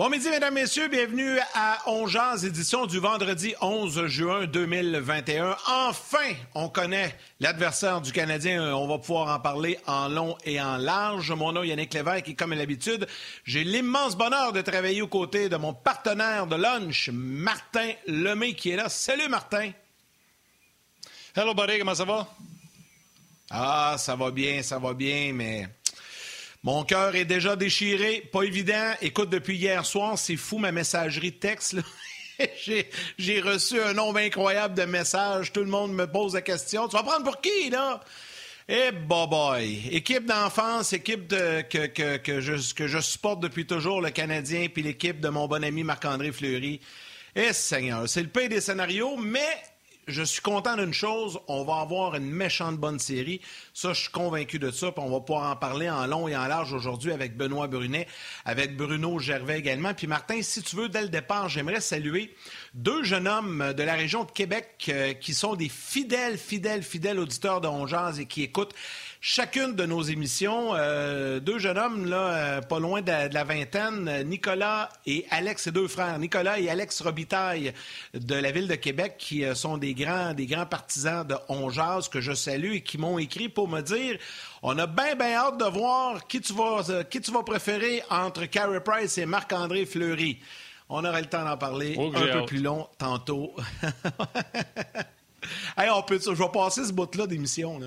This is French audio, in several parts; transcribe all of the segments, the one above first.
Bon midi, mesdames, messieurs. Bienvenue à Ongeance, édition du vendredi 11 juin 2021. Enfin, on connaît l'adversaire du Canadien. On va pouvoir en parler en long et en large. Mon nom est Yannick Lévesque et comme à l'habitude, j'ai l'immense bonheur de travailler aux côtés de mon partenaire de lunch, Martin Lemay, qui est là. Salut, Martin. Hello, buddy. Comment ça va? Ah, ça va bien, ça va bien, mais mon cœur est déjà déchiré, pas évident. Écoute, depuis hier soir, c'est fou ma messagerie texte. J'ai reçu un nombre incroyable de messages. Tout le monde me pose la question. Tu vas prendre pour qui, là? Eh, boy, boy. Équipe d'enfance, équipe de, que, que, que, je, que je supporte depuis toujours, le Canadien, puis l'équipe de mon bon ami Marc-André Fleury. Eh, Seigneur, c'est le pays des scénarios, mais je suis content d'une chose, on va avoir une méchante bonne série. Ça, je suis convaincu de ça. Puis on va pouvoir en parler en long et en large aujourd'hui avec Benoît Brunet, avec Bruno Gervais également. Puis Martin, si tu veux, dès le départ, j'aimerais saluer deux jeunes hommes de la région de Québec euh, qui sont des fidèles, fidèles, fidèles auditeurs de Ongeaz et qui écoutent chacune de nos émissions. Euh, deux jeunes hommes, là, euh, pas loin de, la vingtaine, Nicolas et Alex, ses deux frères, Nicolas et Alex Robitaille de la ville de Québec, qui euh, sont des grands, des grands partisans de Ongeaz que je salue et qui m'ont écrit pour me dire on a bien, bien hâte de voir qui tu vas, qui tu vas préférer entre Carey Price et Marc-André Fleury. On aura le temps d'en parler Oh, un peu hâte. plus long tantôt. hey, on peut, je vais passer ce bout-là d'émission. Là.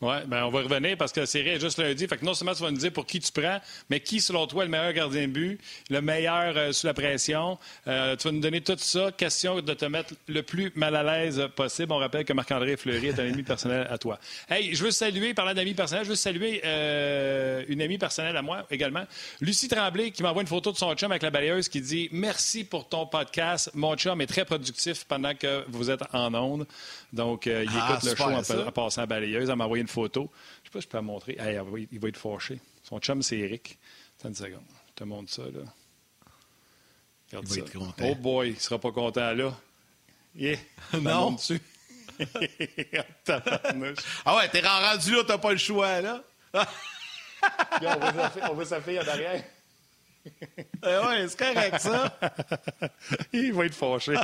Oui, ben on va revenir parce que la série est juste lundi. Fait que non seulement tu vas nous dire pour qui tu prends, mais qui, selon toi, est le meilleur gardien de but, le meilleur euh, sous la pression. Euh, tu vas nous donner tout ça. Question de te mettre le plus mal à l'aise possible. On rappelle que Marc-André Fleury est un ami personnel à toi. Hey, je veux saluer, parlant d'amis personnels, je veux saluer euh, une amie personnelle à moi également, Lucie Tremblay, qui m'envoie une photo de son chum avec la balayeuse qui dit Merci pour ton podcast. Mon chum est très productif pendant que vous êtes en onde. Donc, il Ah, écoute le show en, en passant à la balayeuse. Elle m'a envoyé une photo. Je sais pas si je peux la montrer. Hey, va- il va être fâché. Son chum, c'est Eric. Attends une seconde. Je te montre ça, là. Regarde Il va ça. être content. Oh boy, il sera pas content, là. Yeah. Non. dessus. Tabarnouche. Ah ouais, t'es rendu là, t'as pas le choix, là. On voit sa fille- on voit sa fille en arrière. Eh ouais, c'est correct, ça. Il va être fâché.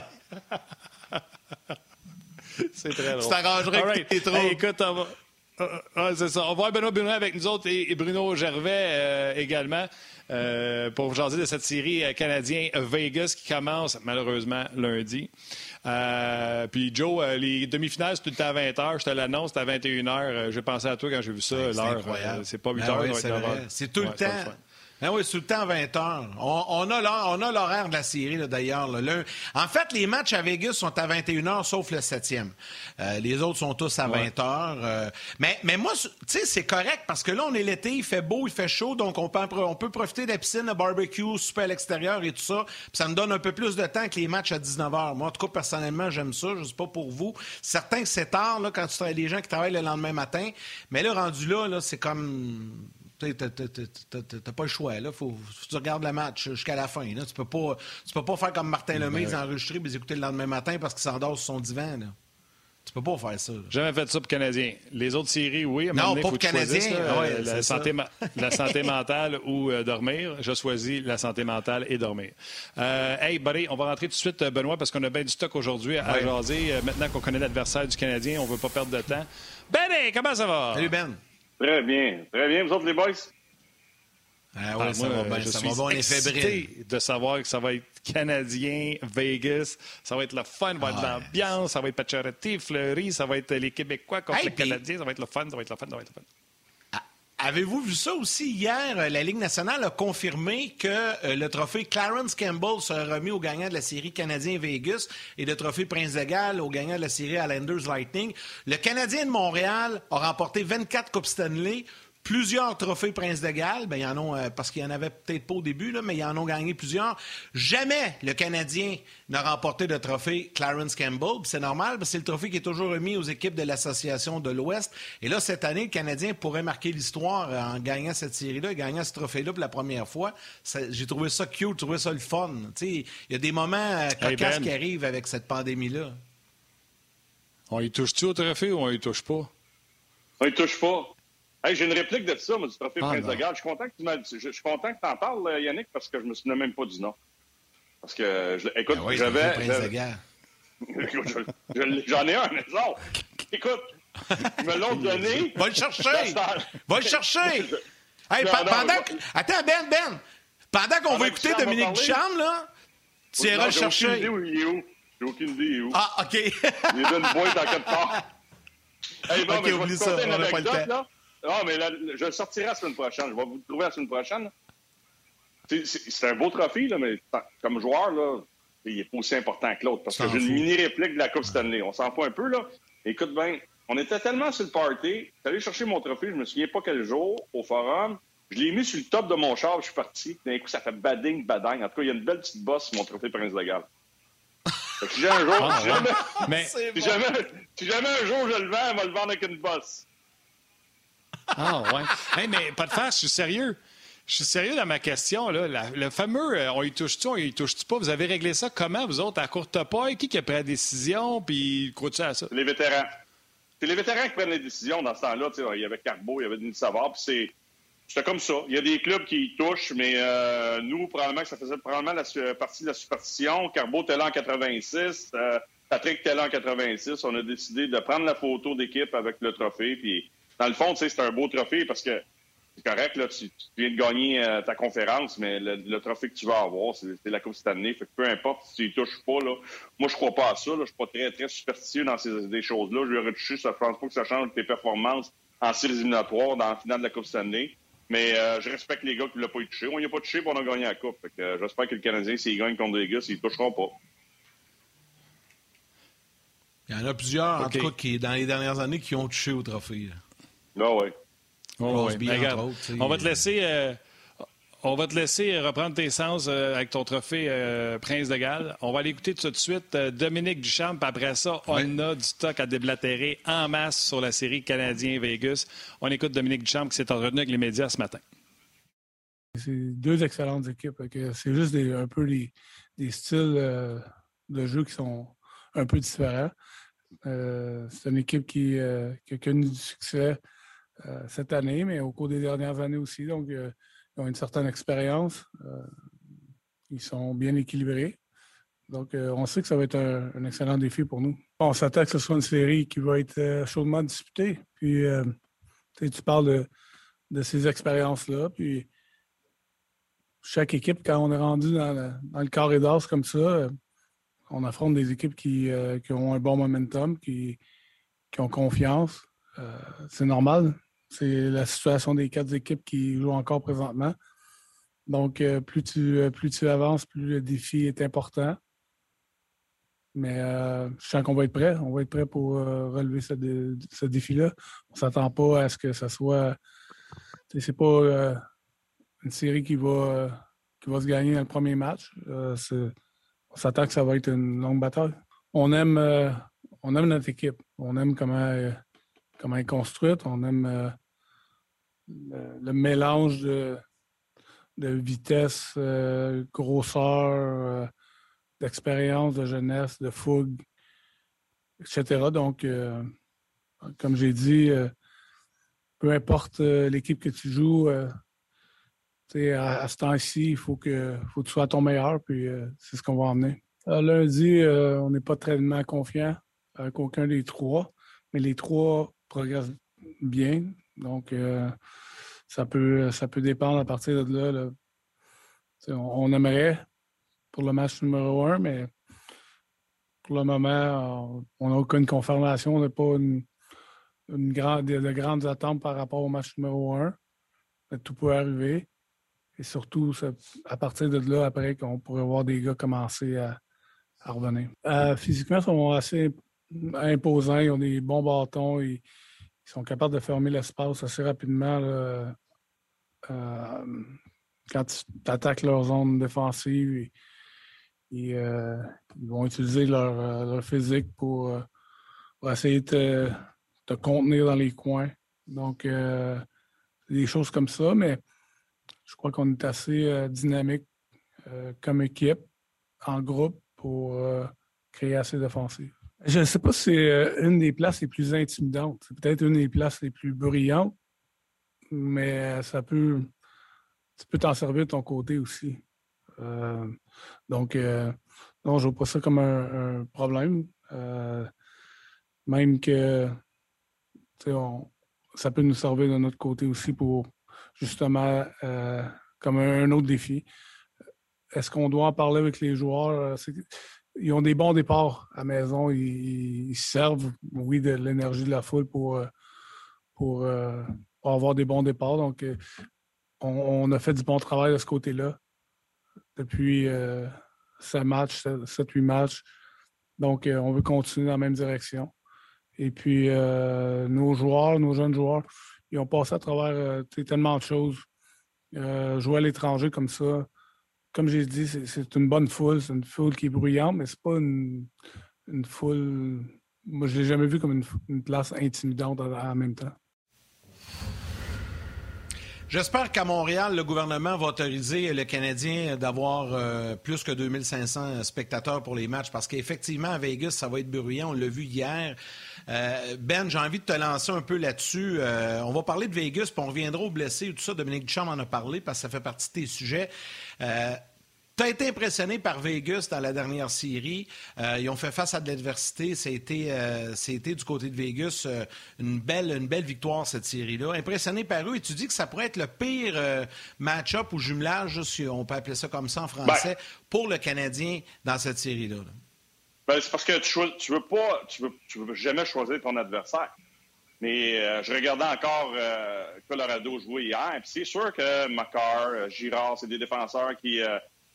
c'est très drôle. Tu t'arrangerais All avec tes troubles. Hey, écoute, on va... euh, c'est ça. On va voir Benoît Brunet avec nous autres et, et Bruno Gervais euh, également euh, pour jaser de cette série euh, canadien Vegas qui commence malheureusement lundi. Puis Joe, les demi-finales, c'est tout le temps à 20h. Je te l'annonce, c'est à 21h. J'ai pensé à toi quand j'ai vu ça. C'est L'heure, incroyable. c'est pas 8h, Ben ça oui, doit c'est être 9 vrai. heures. C'est tout Ouais, le temps. Ben oui, c'est tout le temps à 20 heures. On, on a l'horaire de la série, là, d'ailleurs. En fait, les matchs à Vegas sont à 21 heures, sauf le septième. Euh, les autres sont tous à 20 heures. euh. mais, mais moi, tu sais, c'est correct parce que là, on est l'été, il fait beau, il fait chaud, donc on peut, on peut profiter de la piscine, le barbecue, souper à l'extérieur et tout ça. Puis ça nous donne un peu plus de temps que les matchs à 19 heures. Moi, en tout cas, personnellement, j'aime ça. Je sais pas pour vous. Certain que c'est tard, là, quand tu travailles des gens qui travaillent le lendemain matin. Mais là, rendu là, là c'est comme tu t'as pas le choix. Là. Faut, faut que tu regardes le match jusqu'à la fin. Là. Tu peux pas, tu peux pas faire comme Martin Lemay, les enregistrer et écouter le lendemain matin parce qu'il s'endort sur son divan. Là. Tu peux pas faire ça. là. Jamais fait ça pour Canadien. Les autres séries, oui. À Non, donné, pas pour Canadien. là, Ah ouais, euh, la, santé ma- la santé mentale ou euh, dormir. Je choisis la santé mentale et dormir. Euh, hey, buddy, on va rentrer tout de suite, euh, Benoît, parce qu'on a bien du stock aujourd'hui à Ouais. jaser. Euh, maintenant qu'on connaît l'adversaire du Canadien, on veut pas perdre de temps. Benny, comment ça va? Salut Ben. Très bien. Très bien. Vous autres, les boys? Ah ouais, Ah, ça moi, va bien. je Ça suis va bien, on est excité fébrile. de savoir que ça va être Canadien, Vegas, ça va être le fun, ça va être Ah, l'ambiance, ça va être Pacioretty, Fleury, ça va être les Québécois contre Hey, les Canadiens, ça va être le fun, ça va être le fun, ça va être le fun. Avez-vous vu ça aussi? Hier? euh, La Ligue nationale a confirmé que euh, le trophée Clarence Campbell sera remis au gagnant de la série Canadien-Vegas et le trophée Prince de Galles au gagnant de la série Islanders Lightning. Le Canadien de Montréal a remporté 24 Coupes Stanley, plusieurs trophées Prince de Galles. Ben, y en a, euh, parce qu'il y en avait peut-être pas au début, là, mais ils en ont gagné plusieurs. Jamais le Canadien n'a remporté de trophée Clarence Campbell. C'est normal, parce que c'est le trophée qui est toujours remis aux équipes de l'Association de l'Ouest. Et là, cette année, le Canadien pourrait marquer l'histoire euh, en gagnant cette série-là, gagnant ce trophée-là pour la première fois. J'ai trouvé ça cute, j'ai trouvé ça le fun. Il y a des moments euh, Hey, cocasses Ben. qui arrivent avec cette pandémie-là. On y touche-tu au trophée ou on y touche pas? On ne touche pas. J'ai une réplique de ça, moi, du trophée ah, Prince de Galles. Je suis content que tu je, suis content que en parles, Yannick, parce que je me souviens même pas du nom. Parce que, écoute, ah j'avais. J'en ai un, mais non. Écoute, ils me l'ont donné. Va le chercher! Va le chercher! Hey, pendant que... Attends, Ben, Ben! Pendant qu'on va écouter Dominique Duchamp, là, tu iras le chercher. J'ai aucune idée où il est où. J'ai aucune idée où il est où. Ah, OK. il donne une boîte en quelque part. Hey, OK, mais oublie ça, on n'a pas le temps. Là. Non, mais là, je le sortirai la semaine prochaine. Je vais vous le trouver la semaine prochaine. C'est un beau trophée, là, mais comme joueur, là, il n'est pas aussi important que l'autre. Parce que j'ai une mini-réplique de la Coupe Stanley. On s'en fout un peu, là. Écoute bien, on était tellement sur le party. J'allais chercher mon trophée, je me souviens pas quel jour, au forum. Je l'ai mis sur le top de mon char, je suis parti. D'un coup, ça fait bading, bading. En tout cas, il y a une belle petite bosse sur mon trophée Prince de Galles. Si jamais un jour, ah, si, jamais, mais... si, jamais, si, jamais, un jour je le vends, elle va le vendre avec une bosse. Ah ouais. mais pas de face, je suis sérieux. Je suis sérieux dans ma question. Là. le fameux euh, on y touche-tu, on y touche-tu pas, vous avez réglé ça comment, vous autres, à courte paille? Qui, qui a pris la décision, puis crois-tu à ça? Les vétérans. C'est les vétérans qui prennent les décisions dans ce temps-là. Il y avait Carbo, il y avait Denis Savard, puis c'est. C'était comme ça. Il y a des clubs qui y touchent, mais euh, nous, probablement que ça faisait probablement la partie de la superstition. Carbo était là en 86, euh, Patrick était là en 86. On a décidé de prendre la photo d'équipe avec le trophée. Puis, dans le fond, c'est un beau trophée parce que c'est correct, là, tu, viens de gagner euh, ta conférence, mais le, trophée que tu vas avoir, c'est la Coupe cette année. Fait que peu importe si tu y touches pas, là, moi, je crois pas à ça. Là, je suis pas très, très superstitieux dans ces des choses-là. Je vais retoucher, ça, je pense pas que ça change tes performances en séries éliminatoires dans la finale de la Coupe cette année. Mais euh, je respecte les gars qui ne l'ont pas eu touché. On n'y a pas touché, pour on a gagné la Coupe. Fait que, euh, j'espère que le Canadien, s'il gagne contre des gars, ils ne toucheront pas. Il y en a plusieurs, en tout cas, qui, dans les dernières années, qui ont touché au trophée. Ah oui. Oh, on va te laisser. Euh, on va te laisser reprendre tes sens euh, avec ton trophée euh, Prince de Galles. On va aller écouter tout de suite Dominique Duchamp. Après ça, on a du stock à déblatérer en masse sur la série Canadien-Vegas. On écoute Dominique Duchamp qui s'est entretenu avec les médias ce matin. C'est deux excellentes équipes. C'est juste un peu des, styles de jeu qui sont un peu différents. c'est une équipe qui, qui, a connu du succès euh, cette année, mais au cours des dernières années aussi. Donc, euh, ils ont une certaine expérience. Euh, ils sont bien équilibrés. Donc, on sait que ça va être un, excellent défi pour nous. On s'attend que ce soit une série qui va être chaudement disputée. Puis, tu parles de, ces expériences-là. Puis, chaque équipe, quand on est rendu dans le, carré d'as comme ça, on affronte des équipes qui, ont un bon momentum, qui ont confiance. c'est normal. C'est la situation des quatre équipes qui jouent encore présentement. Donc, euh, plus, tu, euh, plus tu avances, plus le défi est important. Mais euh, je sens qu'on va être prêt. On va être prêt pour relever ce, défi-là. On ne s'attend pas à ce que ce soit. C'est pas une série qui va, qui va se gagner dans le premier match. on s'attend que ça va être une longue bataille. On aime, on aime notre équipe. On aime comment, comment elle est construite. On aime le, mélange de, vitesse, euh, grosseur, euh, d'expérience, de jeunesse, de fougue, etc. Donc, euh, comme j'ai dit, peu importe l'équipe que tu joues, à, à, ce temps-ci, il faut que, faut que tu sois à ton meilleur, puis c'est ce qu'on va emmener. lundi, on n'est pas très confiant avec aucun des trois, mais les trois progressent bien. Donc, euh, ça, peut, ça peut dépendre à partir de là. On, aimerait pour le match numéro un, mais pour le moment, on n'a aucune confirmation. On n'a pas une, de, grandes attentes par rapport au match numéro un. tout peut arriver. Et surtout, à partir de là, après, qu'on pourrait voir des gars commencer à, revenir. Euh, physiquement, ils sont assez imposants. Ils ont des bons bâtons. Ils sont capables de fermer l'espace assez rapidement euh, quand tu attaques leur zone défensive. Et, euh, ils vont utiliser leur, euh, physique pour, essayer de te, contenir dans les coins. Donc, des choses comme ça, mais je crois qu'on est assez dynamique comme équipe, en groupe, pour créer assez d'offensives. Je ne sais pas si c'est euh, une des places les plus intimidantes. C'est peut-être une des places les plus brillantes. mais ça peut. Tu peux t'en servir de ton côté aussi. donc, non, je vois pas ça comme un, problème. même que ça peut nous servir de notre côté aussi pour justement comme un, autre défi. Est-ce qu'on doit en parler avec les joueurs? Ils ont des bons départs à maison. Ils, servent, oui, de l'énergie de la foule pour, euh, euh, pour, avoir des bons départs. Donc, euh, on, a fait du bon travail de ce côté-là depuis euh, 7 matchs, 7-8 matchs. Donc, on veut continuer dans la même direction. Et puis, nos joueurs, nos jeunes joueurs, ils ont passé à travers tellement de choses. jouer à l'étranger comme ça, comme j'ai dit, c'est une bonne foule. C'est une foule qui est bruyante, mais c'est pas une, foule. Moi, je l'ai jamais vu comme une, place intimidante en, même temps. J'espère qu'à Montréal, le gouvernement va autoriser le Canadien d'avoir euh, plus que 2500 spectateurs pour les matchs parce qu'effectivement, à Vegas, ça va être bruyant. On l'a vu hier. Euh, ben, j'ai envie de te lancer un peu là-dessus. Euh, on va parler de Vegas, puis on reviendra aux blessés et tout ça. Dominique Duchamp en a parlé parce que ça fait partie de tes sujets. Tu as été impressionné par Vegas dans la dernière série. Euh, ils ont fait face à de l'adversité. C'était euh, du côté de Vegas euh, une, belle, une belle victoire, cette série-là. Impressionné par eux. Et tu dis que ça pourrait être le pire match-up ou jumelage, si on peut appeler ça comme ça en français, ben. pour le Canadien dans cette série-là. Ben, c'est parce que tu, tu veux pas, tu veux, tu jamais choisir ton adversaire. Mais je regardais encore Colorado jouer hier. C'est sûr que Macar, Girard, c'est des défenseurs qui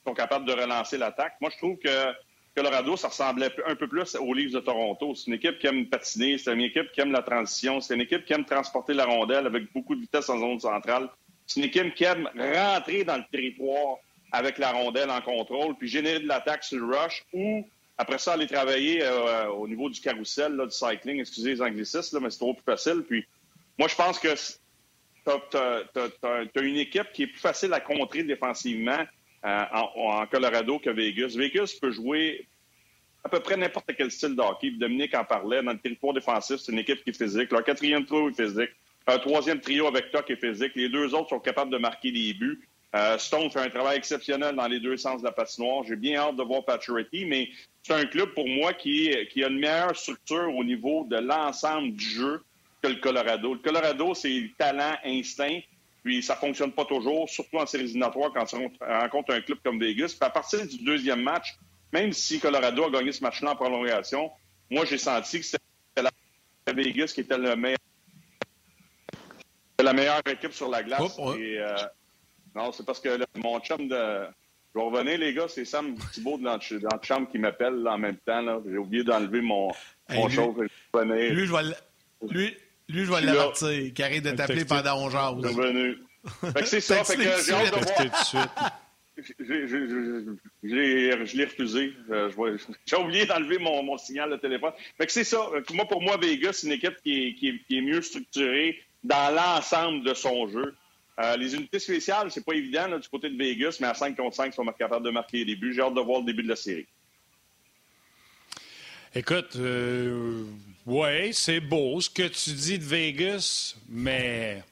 sont capables de relancer l'attaque. Moi, je trouve que Colorado, ça ressemblait un peu plus aux Leafs de Toronto. C'est une équipe qui aime patiner, c'est une équipe qui aime la transition, c'est une équipe qui aime transporter la rondelle avec beaucoup de vitesse en zone centrale. C'est une équipe qui aime rentrer dans le territoire avec la rondelle en contrôle, puis générer de l'attaque sur le rush ou après ça, aller travailler euh, au niveau du carrousel, du cycling, excusez les anglicismes, mais c'est trop plus facile. Puis moi, je pense que tu as, une équipe qui est plus facile à contrer défensivement euh, en, Colorado que Vegas. Vegas peut jouer à peu près n'importe quel style de hockey. Dominique en parlait. Dans le territoire défensif, c'est une équipe qui est physique. Leur quatrième trio est physique. Un troisième trio avec Tuck est physique. Les deux autres sont capables de marquer des buts. Euh, Stone fait un travail exceptionnel dans les deux sens de la patinoire. J'ai bien hâte de voir Paturity, mais c'est un club pour moi qui, qui a une meilleure structure au niveau de l'ensemble du jeu que le Colorado. Le Colorado, c'est talent, instinct. Puis ça fonctionne pas toujours, surtout en séries éliminatoires quand tu rencontres un club comme Vegas. Puis à partir du deuxième match, même si Colorado a gagné ce match-là en prolongation, moi j'ai senti que c'était la Vegas qui était le meilleur la meilleure équipe sur la glace. Euh, non, c'est parce que mon chum de. Je vais revenir, les gars, c'est Sam Thibault dans, dans le chambre qui m'appelle en même temps. J'ai oublié d'enlever mon, mon hey, lui, Lui, je vais lui, lui, je vais l'avertir, qui arrête de t'appeler pendant 11 heures. Revenu. Fait que c'est ça. fait que j'ai hâte de voir. Je l'ai refusé. Euh, j'ai oublié d'enlever mon, mon, signal de téléphone. Fait que c'est ça. Moi, pour moi, Vegas, c'est une équipe qui est, qui, est, qui est, mieux structurée dans l'ensemble de son jeu. Euh, les unités spéciales, c'est pas évident du côté de Vegas, mais à 5 contre 5, ils sont capables de marquer les buts. J'ai hâte de voir le début de la série. Écoute, euh, oui, c'est beau ce que tu dis de Vegas, mais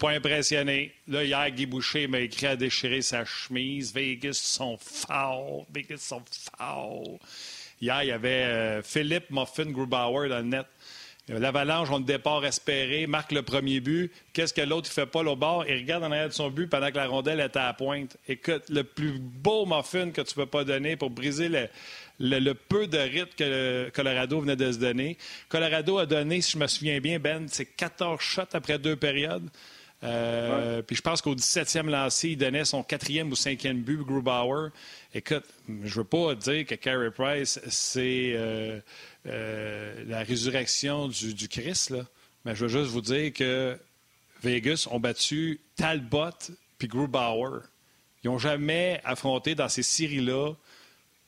pas impressionné. Là, hier, Guy Boucher m'a écrit à déchirer sa chemise. Vegas sont forts. Vegas sont forts. Hier, il y avait euh, Philippe Muffin Grubauer dans le net. L'Avalanche ont le départ espéré, marque le premier but. Qu'est-ce que l'autre ne fait pas au bord? Il regarde en arrière de son but pendant que la rondelle est à la pointe. Écoute, le plus beau muffin que tu peux pas donner pour briser le, le, peu de rythme que Colorado venait de se donner. Colorado a donné, si je me souviens bien, Ben, c'est 14 shots après deux périodes. Euh, puis je pense qu'au 17e lancé, il donnait son quatrième ou cinquième but, Grubauer. Écoute, je veux pas dire que Carey Price, c'est euh, euh, la résurrection du, Christ, mais je veux juste vous dire que Vegas ont battu Talbot puis Grubauer. Ils n'ont jamais affronté dans ces séries-là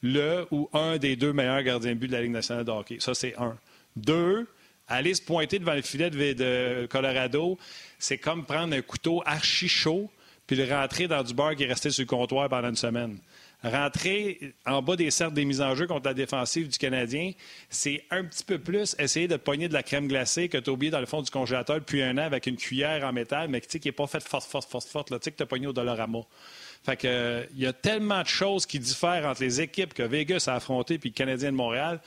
le ou un des deux meilleurs gardiens de but de la Ligue nationale de hockey. Ça, c'est un. Deux, aller se pointer devant le filet de, Colorado, c'est comme prendre un couteau archi chaud puis le rentrer dans du beurre qui est resté sur le comptoir pendant une semaine. Rentrer en bas des cercles des mises en jeu contre la défensive du Canadien, c'est un petit peu plus essayer de pogner de la crème glacée que tu as oublié dans le fond du congélateur depuis un an avec une cuillère en métal, mais qui n'est pas faite forte, forte, forte, forte, là, tu sais, que tu as pogné au Dollarama. Fait que, il y a tellement de choses qui diffèrent entre les équipes que Vegas a affrontées puis le Canadien de Montréal.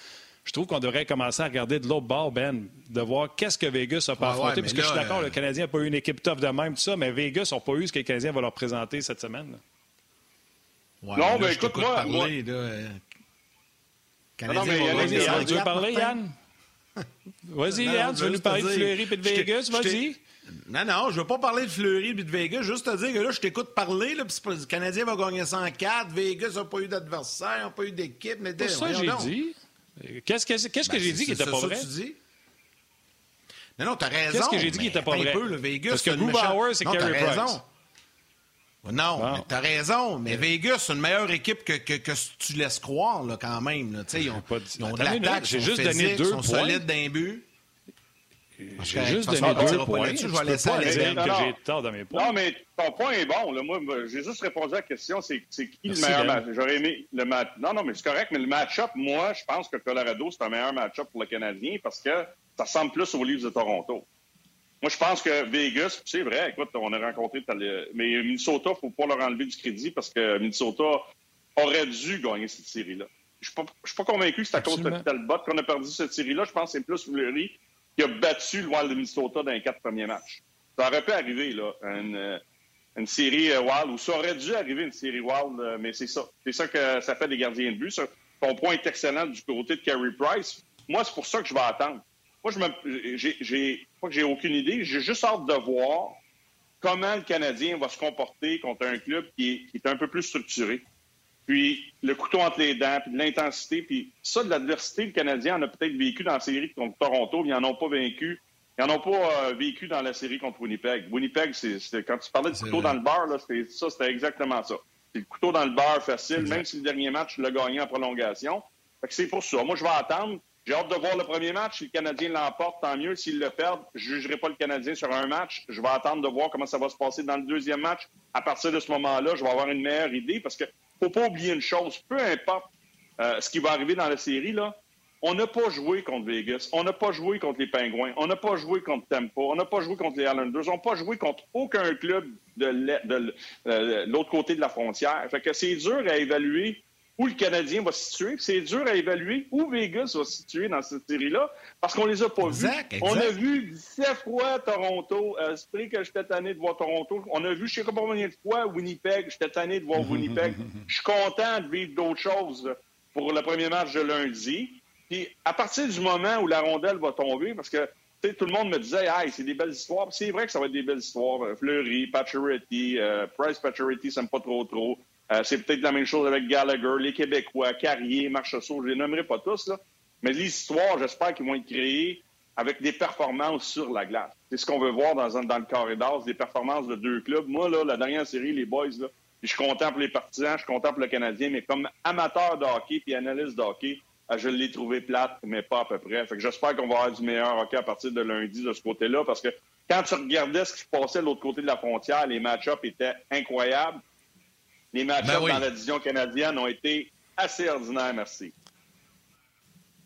Je trouve qu'on devrait commencer à regarder de l'autre bord, Ben, de voir qu'est-ce que Vegas n'a pas affronté. parce que je suis d'accord, le Canadien n'a pas eu une équipe tough de même, tout ça, mais Vegas n'a pas eu ce que le Canadien va leur présenter cette semaine non, mais écoute, moi. Parler, moi... Là, Canadien non, mais Yann, tu veux parler, Yann? Vas-y, Yann, tu veux nous parler de Fleury et de Vegas? Vas-y. Non, non, je veux pas parler de Fleury et de Vegas, juste te dire que là, je t'écoute parler, là, puis le Canadien va gagner 104, Vegas n'a pas eu d'adversaire, n'a pas eu d'équipe. mais C'est ça que j'ai dit. Qu'est-ce que, qu'est-ce que ben, j'ai dit qui n'était pas vrai? Non, non, t'as raison. Qu'est-ce que j'ai dit qui n'était pas vrai? Peu, le Vegas, Parce que Grubauer, c'est Carey Price. Non, t'as raison, mais Vegas, c'est une meilleure équipe que, que, que tu laisses croire, là, quand même. Là. Ils ont, pas dit... ils ont de l'attaque, j'ai juste donné deux sont points. solides d'un but. J'ai juste donné deux points. Je vais laisser aller dire que j'ai tort dans mes points. Non, mais ton point est bon. Là. Moi, j'ai juste répondu à la question, c'est qui le meilleur match? J'aurais aimé le match. Non, non, mais c'est correct, mais le match-up, moi, je pense que Colorado, c'est un meilleur match-up pour le Canadien parce que ça ressemble plus aux livres de Toronto. Moi, je pense que Vegas, c'est vrai, écoute, on a rencontré, mais Minnesota, il ne faut pas leur enlever du crédit parce que Minnesota aurait dû gagner cette série-là. Je ne suis, pas convaincu que c'est à cause de Talbot qu'on a perdu cette série-là. Je pense que c'est plus Fleury qui a battu le Wild de Minnesota dans les quatre premiers matchs. Ça aurait pu arriver, là, une, euh, une série euh, Wild, ou ça aurait dû arriver une série Wild, euh, mais c'est ça. C'est ça que ça fait des gardiens de but. Ton point est excellent du côté de Carey Price. Moi, c'est pour ça que je vais attendre. Moi, je j'ai, pas que j'ai aucune idée. J'ai juste hâte de voir comment le Canadien va se comporter contre un club qui est, un peu plus structuré. Puis le couteau entre les dents, puis de l'intensité, puis ça, de l'adversité, le Canadien en a peut-être vécu dans la série contre Toronto, mais ils n'en ont pas vaincu. Ils n'en ont pas euh, vécu dans la série contre Winnipeg. Winnipeg, c'est, quand tu parlais du couteau dans le bar, là, c'était, ça, c'était exactement ça. C'est le couteau dans le bar facile, même si le dernier match, l'a gagné en prolongation. Fait que c'est pour ça. Moi, je vais attendre. J'ai hâte de voir le premier match. Si le Canadien l'emporte, tant mieux. S'il le perd, je ne jugerai pas le Canadien sur un match. Je vais attendre de voir comment ça va se passer dans le deuxième match. À partir de ce moment-là, je vais avoir une meilleure idée parce que faut pas oublier une chose. Peu importe euh, ce qui va arriver dans la série, là, on n'a pas joué contre Vegas. On n'a pas joué contre les Pingouins. On n'a pas joué contre Tempo. On n'a pas joué contre les Islanders. On n'a pas joué contre aucun club de euh, l'autre côté de la frontière. Fait que c'est dur à évaluer où le Canadien va se situer. C'est dur à évaluer où Vegas va se situer dans cette série-là parce qu'on les a pas vus. On a vu 17 fois Toronto. Euh, c'est que j'étais tanné de voir Toronto. On a vu je sais pas combien de fois Winnipeg. J'étais tanné de voir Winnipeg. Je suis content de vivre d'autres choses pour le premier match de lundi. Puis à partir du moment où la rondelle va tomber, parce que tout le monde me disait, hey, c'est des belles histoires. C'est vrai que ça va être des belles histoires. Fleury, Pacioretty, euh, Price Pacioretty, ça me pas trop trop. Euh, c'est peut-être la même chose avec Gallagher, les Québécois, Carrier, Marchessault, je les nommerai pas tous, là. Mais l'histoire, j'espère qu'ils vont être créés avec des performances sur la glace. C'est ce qu'on veut voir dans, dans le corridor, des performances de deux clubs. Moi, là, la dernière série, les boys, là, je contemple les partisans, je contemple le Canadien, mais comme amateur de hockey puis analyste de hockey, euh, je l'ai trouvé plate, mais pas à peu près. Fait que j'espère qu'on va avoir du meilleur hockey à partir de lundi de ce côté-là, parce que quand tu regardais ce qui se passait de l'autre côté de la frontière, les match-ups étaient incroyables. Les matchs ben dans la division canadienne ont été assez ordinaires, merci.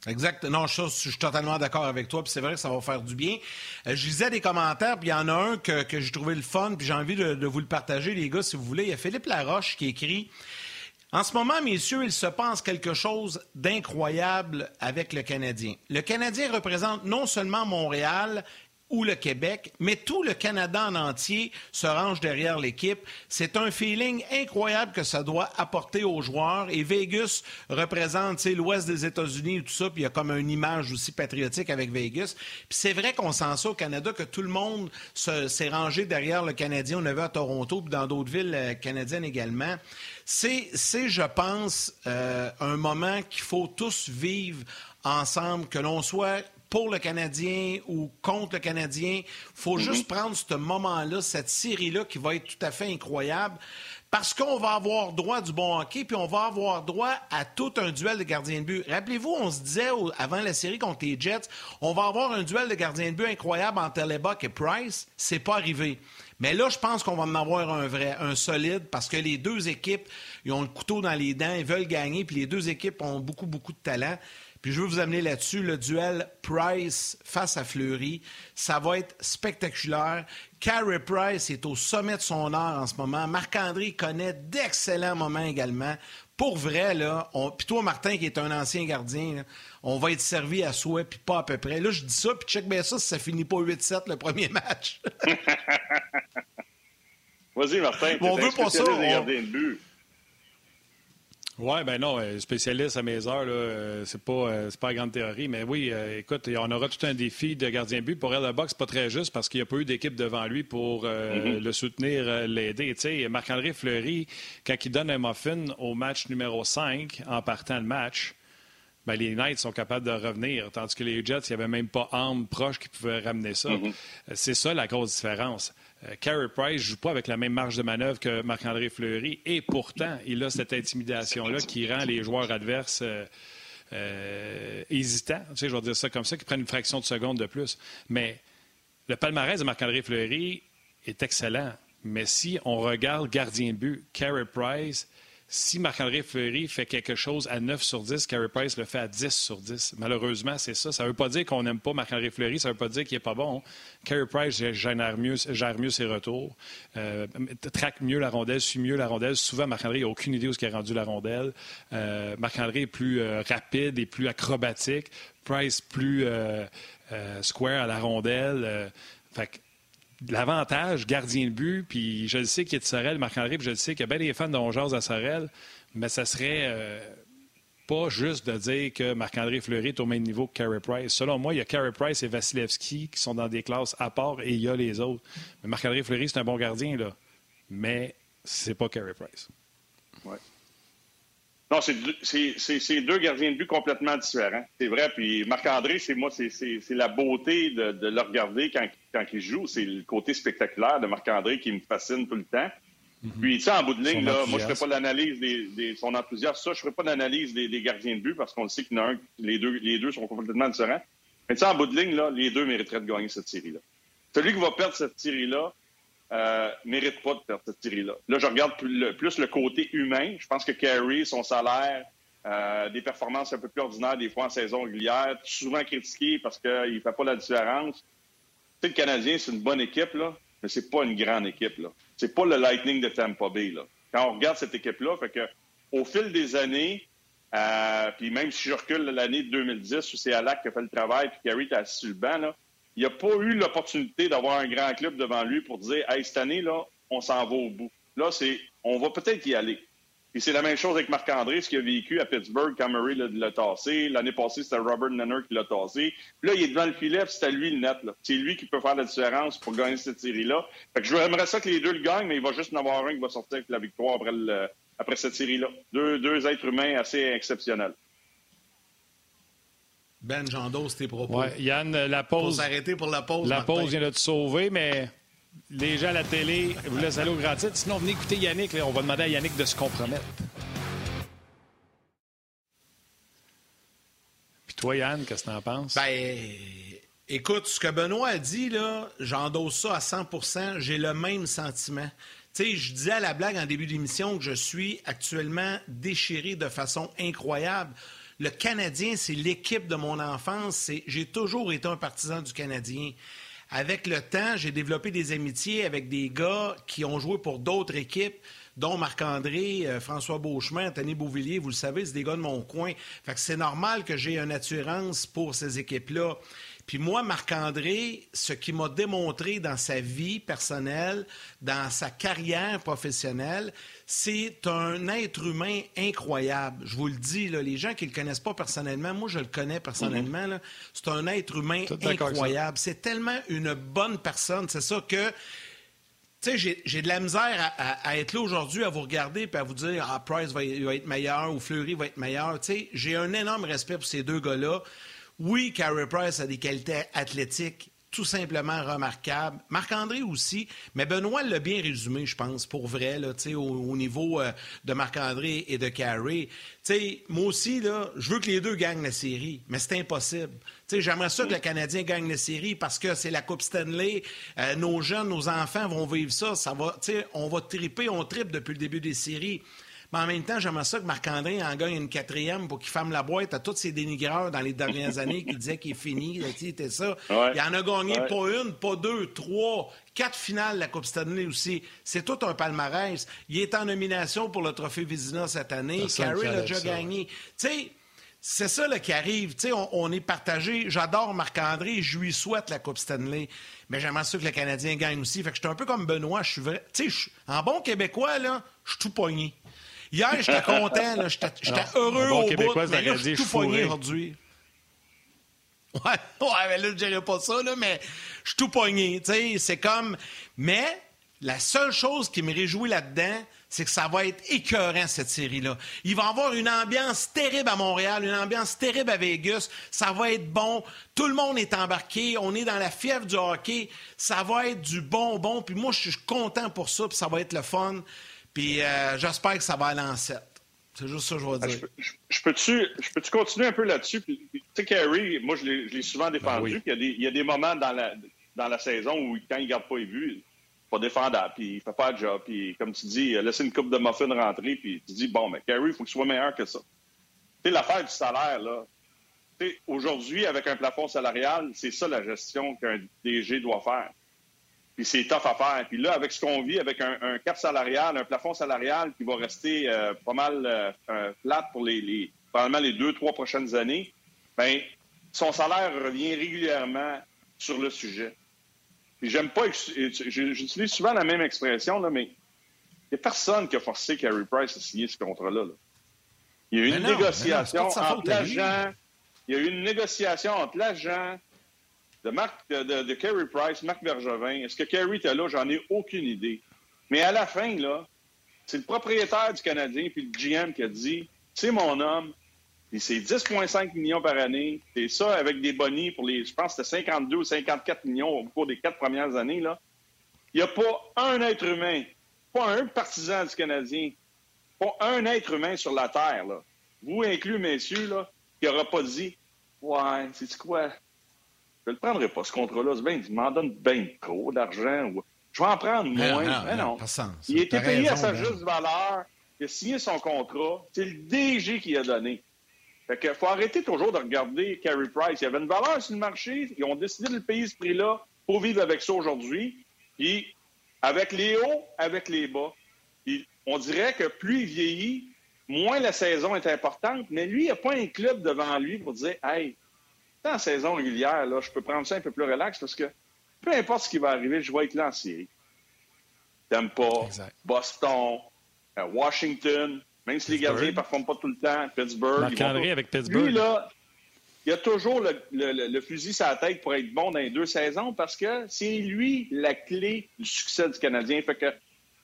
Exact. Non, je, suis totalement d'accord avec toi, puis c'est vrai que ça va faire du bien. Euh, je lisais des commentaires, puis il y en a un que, j'ai trouvé le fun, puis j'ai envie de, de, vous le partager, les gars, si vous voulez. Il y a Philippe Laroche qui écrit En ce moment, messieurs, il se passe quelque chose d'incroyable avec le Canadien. Le Canadien représente non seulement Montréal, ou le Québec, mais tout le Canada en entier se range derrière l'équipe. C'est un feeling incroyable que ça doit apporter aux joueurs. Et Vegas représente l'ouest des États-Unis et tout ça, puis il y a comme une image aussi patriotique avec Vegas. Puis c'est vrai qu'on sent ça au Canada, que tout le monde s'est rangé derrière le Canadien. On a vu à Toronto, puis dans d'autres villes euh, canadiennes également. C'est, je pense, euh, un moment qu'il faut tous vivre ensemble, que l'on soit pour le Canadien ou contre le Canadien. Il faut mhm. juste prendre ce moment-là, cette série-là qui va être tout à fait incroyable. Parce qu'on va avoir droit du bon hockey, puis on va avoir droit à tout un duel de gardien de but. Rappelez-vous, on se disait avant la série contre les Jets, on va avoir un duel de gardien de but incroyable entre Telebuck et Price. C'est pas arrivé. Mais là, je pense qu'on va en avoir un vrai, un solide, parce que les deux équipes, ils ont le couteau dans les dents, ils veulent gagner, puis les deux équipes ont beaucoup, beaucoup de talent. Puis je veux vous amener là-dessus, le duel Price face à Fleury. Ça va être spectaculaire. Carey Price est au sommet de son art en ce moment. Marc-André connaît d'excellents moments également. Pour vrai, là, on... puis toi, Martin, qui est un ancien gardien, on va être servi à souhait, puis pas à peu près. Là, je dis ça, puis check bien ça si ça finit pas 8-7 le premier match. Vas-y, Martin. on veut pas ça. On... Oui, ben non, euh, spécialiste à mes heures, euh, c'est pas, euh, pas la grande théorie. Mais oui, écoute, on aura tout un défi de gardien but. Pour elle, box, c'est pas très juste parce qu'il n'y a pas eu d'équipe devant lui pour mm-hmm. le soutenir, l'aider. Tu sais, Marc-André Fleury, quand il donne un muffin au match numéro 5 en partant le match, ben, les Knights sont capables de revenir, tandis que les Jets, il n'y avait même pas arme proche qui pouvait ramener ça. Mm-hmm. C'est ça la grosse différence. Euh, Carey Price joue pas avec la même marge de manœuvre que Marc-André Fleury et pourtant, il a cette intimidation-là qui rend les joueurs adverses euh, euh, hésitants. Tu sais, je vais dire ça comme ça, qui prennent une fraction de seconde de plus. Mais le palmarès de Marc-André Fleury est excellent. Mais si on regarde gardien de but, Carey Price, si Marc-André Fleury fait quelque chose à 9 sur 10, Carey Price le fait à 10 sur 10. Malheureusement, c'est ça. Ça ne veut pas dire qu'on n'aime pas Marc-André Fleury, ça ne veut pas dire qu'il n'est pas bon. Carey Price gère mieux, ses retours, euh, traque mieux la rondelle, suit mieux la rondelle. Souvent, Marc-André n'a aucune idée où ce qui a rendu la rondelle. Euh, Marc-André est plus euh, rapide et plus acrobatique. Price plus square à la rondelle. fait l'avantage, gardien de but, puis je le sais qu'il est de Sorel, Marc-André, puis je le sais qu'il y a bien des fans de à Sorel, mais ça serait euh, pas juste de dire que Marc-André Fleury est au même niveau que Carey Price. Selon moi, il y a Carey Price et Vasilevski qui sont dans des classes à part et il y a les autres. Mais Marc-André Fleury, c'est un bon gardien, là. Mais c'est pas Carey Price. Non, c'est deux gardiens de but complètement différents. C'est vrai. Puis Marc-André, c'est moi, c'est la beauté de, de, le regarder quand, quand il joue. C'est le côté spectaculaire de Marc-André qui me fascine tout le temps. Mm-hmm. Puis, tu sais, en bout de ligne, là, moi, je ne ferai pas l'analyse des, des, son enthousiasme. Ça, je ne ferai pas l'analyse des, des, gardiens de but parce qu'on le sait qu'il y en a un, les deux, les deux sont complètement différents. Mais tu sais, en bout de ligne, là, les deux mériteraient de gagner cette série-là. Celui qui va perdre cette série-là, euh, mérite pas de perdre cette série-là. Là, je regarde plus le, côté humain. Je pense que Carey, son salaire, euh, des performances un peu plus ordinaires des fois en saison régulière, souvent critiqué parce qu'il ne fait pas la différence. Tu sais, le Canadien, c'est une bonne équipe, là, mais c'est pas une grande équipe. Là. C'est pas le Lightning de Tampa Bay. Là. Quand on regarde cette équipe-là, fait que au fil des années, euh, puis même si je recule l'année 2010 où c'est Alak qui a fait le travail, puis Carey était assis sur le banc, là, il n'a pas eu l'opportunité d'avoir un grand club devant lui pour dire Hey, cette année, là, on s'en va au bout. Là, c'est on va peut-être y aller. Et c'est la même chose avec Marc-André, ce qu'il a vécu à Pittsburgh quand Murray l'a tassé. L'année passée, c'était Robert Nanner qui l'a tassé. Là, il est devant le filet, c'est à lui le net. C'est lui qui peut faire la différence pour gagner cette série-là. Fait que je aimerais ça que les deux le gagnent, mais il va juste en avoir un qui va sortir avec la victoire après, après cette série-là. Deux, deux êtres humains assez exceptionnels. Ben Jandot, tes propos. Ouais, Yann, la pause. Faut s'arrêter pour la pause. La pause vient de te sauver, mais les gens à la télé vous laissent aller au grand titre. Sinon, venez écouter Yannick. on va demander à Yannick de se compromettre. Puis toi, Yann, qu'est-ce que tu en penses? Ben, écoute, ce que Benoît a dit, là, j'endosse ça à 100% J'ai le même sentiment. Tu sais, je disais à la blague en début d'émission que je suis actuellement déchiré de façon incroyable. Le Canadien, c'est l'équipe de mon enfance. J'ai toujours été un partisan du Canadien. Avec le temps, j'ai développé des amitiés avec des gars qui ont joué pour d'autres équipes, dont Marc-André, euh, François Beauchemin, Anthony Beauvillier, vous le savez, c'est des gars de mon coin. C'est normal que j'ai une assurance pour ces équipes-là. Puis moi, Marc-André, ce qu'il m'a démontré dans sa vie personnelle, dans sa carrière professionnelle, c'est un être humain incroyable. Je vous le dis, là, les gens qui ne le connaissent pas personnellement, moi je le connais personnellement, c'est un être humain incroyable. C'est tellement une bonne personne. C'est ça que tu sais, j'ai de la misère à, être là aujourd'hui, à vous regarder et à vous dire Ah, Price va, va, être meilleur ou Fleury va être meilleur. Tu sais, j'ai un énorme respect pour ces deux gars-là. Oui, Carey Price a des qualités athlétiques tout simplement remarquable. Marc-André aussi, mais Benoît l'a bien résumé, je pense, pour vrai, au, au niveau euh, de Marc-André et de Carey. moi aussi, je veux que les deux gagnent la série, mais c'est impossible. J'aimerais ça que le Canadien gagne la série parce que c'est la Coupe Stanley. Euh, nos jeunes, nos enfants vont vivre ça. ça va, on va triper, on tripe depuis le début des séries. Mais en même temps, j'aimerais ça que Marc-André en gagne une quatrième pour qu'il ferme la boîte à tous ces dénigreurs dans les dernières années qui disaient qu'il est fini. Était ça. Il en a gagné pas une, pas deux, trois, quatre finales la Coupe Stanley aussi. C'est tout un palmarès. Il est en nomination pour le Trophée Vizina cette année. Carey l'a déjà gagné. Tu sais, c'est ça là, qui arrive. On, on, est partagé. J'adore Marc-André je lui souhaite la Coupe Stanley. Mais j'aimerais ça que le Canadien gagne aussi. Fait que j'étais un peu comme Benoît. Je suis vrai. en bon québécois, là, je suis tout pogné. Hier, j'étais content, j'étais heureux au bout, mais là, je suis tout pogné aujourd'hui. Ouais, ouais, mais là, je dirais pas ça, là, mais je suis tout pogné. C'est comme. Mais la seule chose qui me réjouit là-dedans, c'est que ça va être écœurant, cette série-là. Il va y avoir une ambiance terrible à Montréal, une ambiance terrible à Vegas. Ça va être bon. Tout le monde est embarqué. On est dans la fièvre du hockey. Ça va être du bonbon. Puis moi, je suis content pour ça. Puis ça va être le fun. Puis euh, j'espère que ça va aller en 7. C'est juste ça que je vais ah, dire. je, peux-tu peux continuer un peu là-dessus? Tu sais, Kerry, moi, je l'ai souvent défendu. Ben il, y a des, moments dans la, dans la saison où, quand il ne garde pas les buts, pas défendable, puis il fait pas le job. Puis, comme tu dis, laisser une coupe de muffins rentrer, puis tu dis, bon, mais Kerry, il faut qu'il soit meilleur que ça. Tu sais, l'affaire du salaire, là, aujourd'hui, avec un plafond salarial, c'est ça la gestion qu'un DG doit faire. Puis c'est tough à faire. Puis là, avec ce qu'on vit, avec un, cap salarial, un plafond salarial qui va rester euh, pas mal euh, flat pour les, les, probablement les deux, trois prochaines années, bien, son salaire revient régulièrement sur le sujet. Puis j'aime pas, j'utilise souvent la même expression, là, mais il n'y a personne qui a forcé Carey Price à signer ce contrat-là. Il y a eu une négociation entre l'agent, il y a eu une négociation entre l'agent, de, Marc, de, de, Kerry Price, Marc Bergevin. Est-ce que Kerry était là? J'en ai aucune idée. Mais à la fin, là, c'est le propriétaire du Canadien puis le GM qui a dit c'est mon homme, puis c'est 10,5 millions par année. C'est ça avec des bonnies pour les, je pense que c'était 52 ou 54 millions au cours des quatre premières années. Là. Il n'y a pas un être humain, pas un partisan du Canadien, pas un être humain sur la Terre, là, vous inclus, messieurs, là, qui n'aura pas dit Ouais, c'est quoi? Je ne le prendrai pas, ce contrat-là. il m'en donne bien trop d'argent. Je vais en prendre moins. Mais non. il a été payé à sa juste valeur. Il a signé son contrat. C'est le DG qui a donné. Fait que faut arrêter toujours de regarder Carey Price. Il y avait une valeur sur le marché. Ils ont décidé de le payer ce prix-là pour vivre avec ça aujourd'hui. Puis, avec les hauts, avec les bas. Puis, on dirait que plus il vieillit, moins la saison est importante. Mais lui, il n'y a pas un club devant lui pour dire Hey, en saison régulière, là, je peux prendre ça un peu plus relax parce que peu importe ce qui va arriver, je vais être là en série. Tampa, Boston, euh, Washington, même si les gardiens ne performent pas tout le temps, Pittsburgh. Avec Pittsburgh. Lui, là, il a toujours le, fusil sur la tête pour être bon dans les deux saisons parce que c'est lui la clé du succès du Canadien. Fait que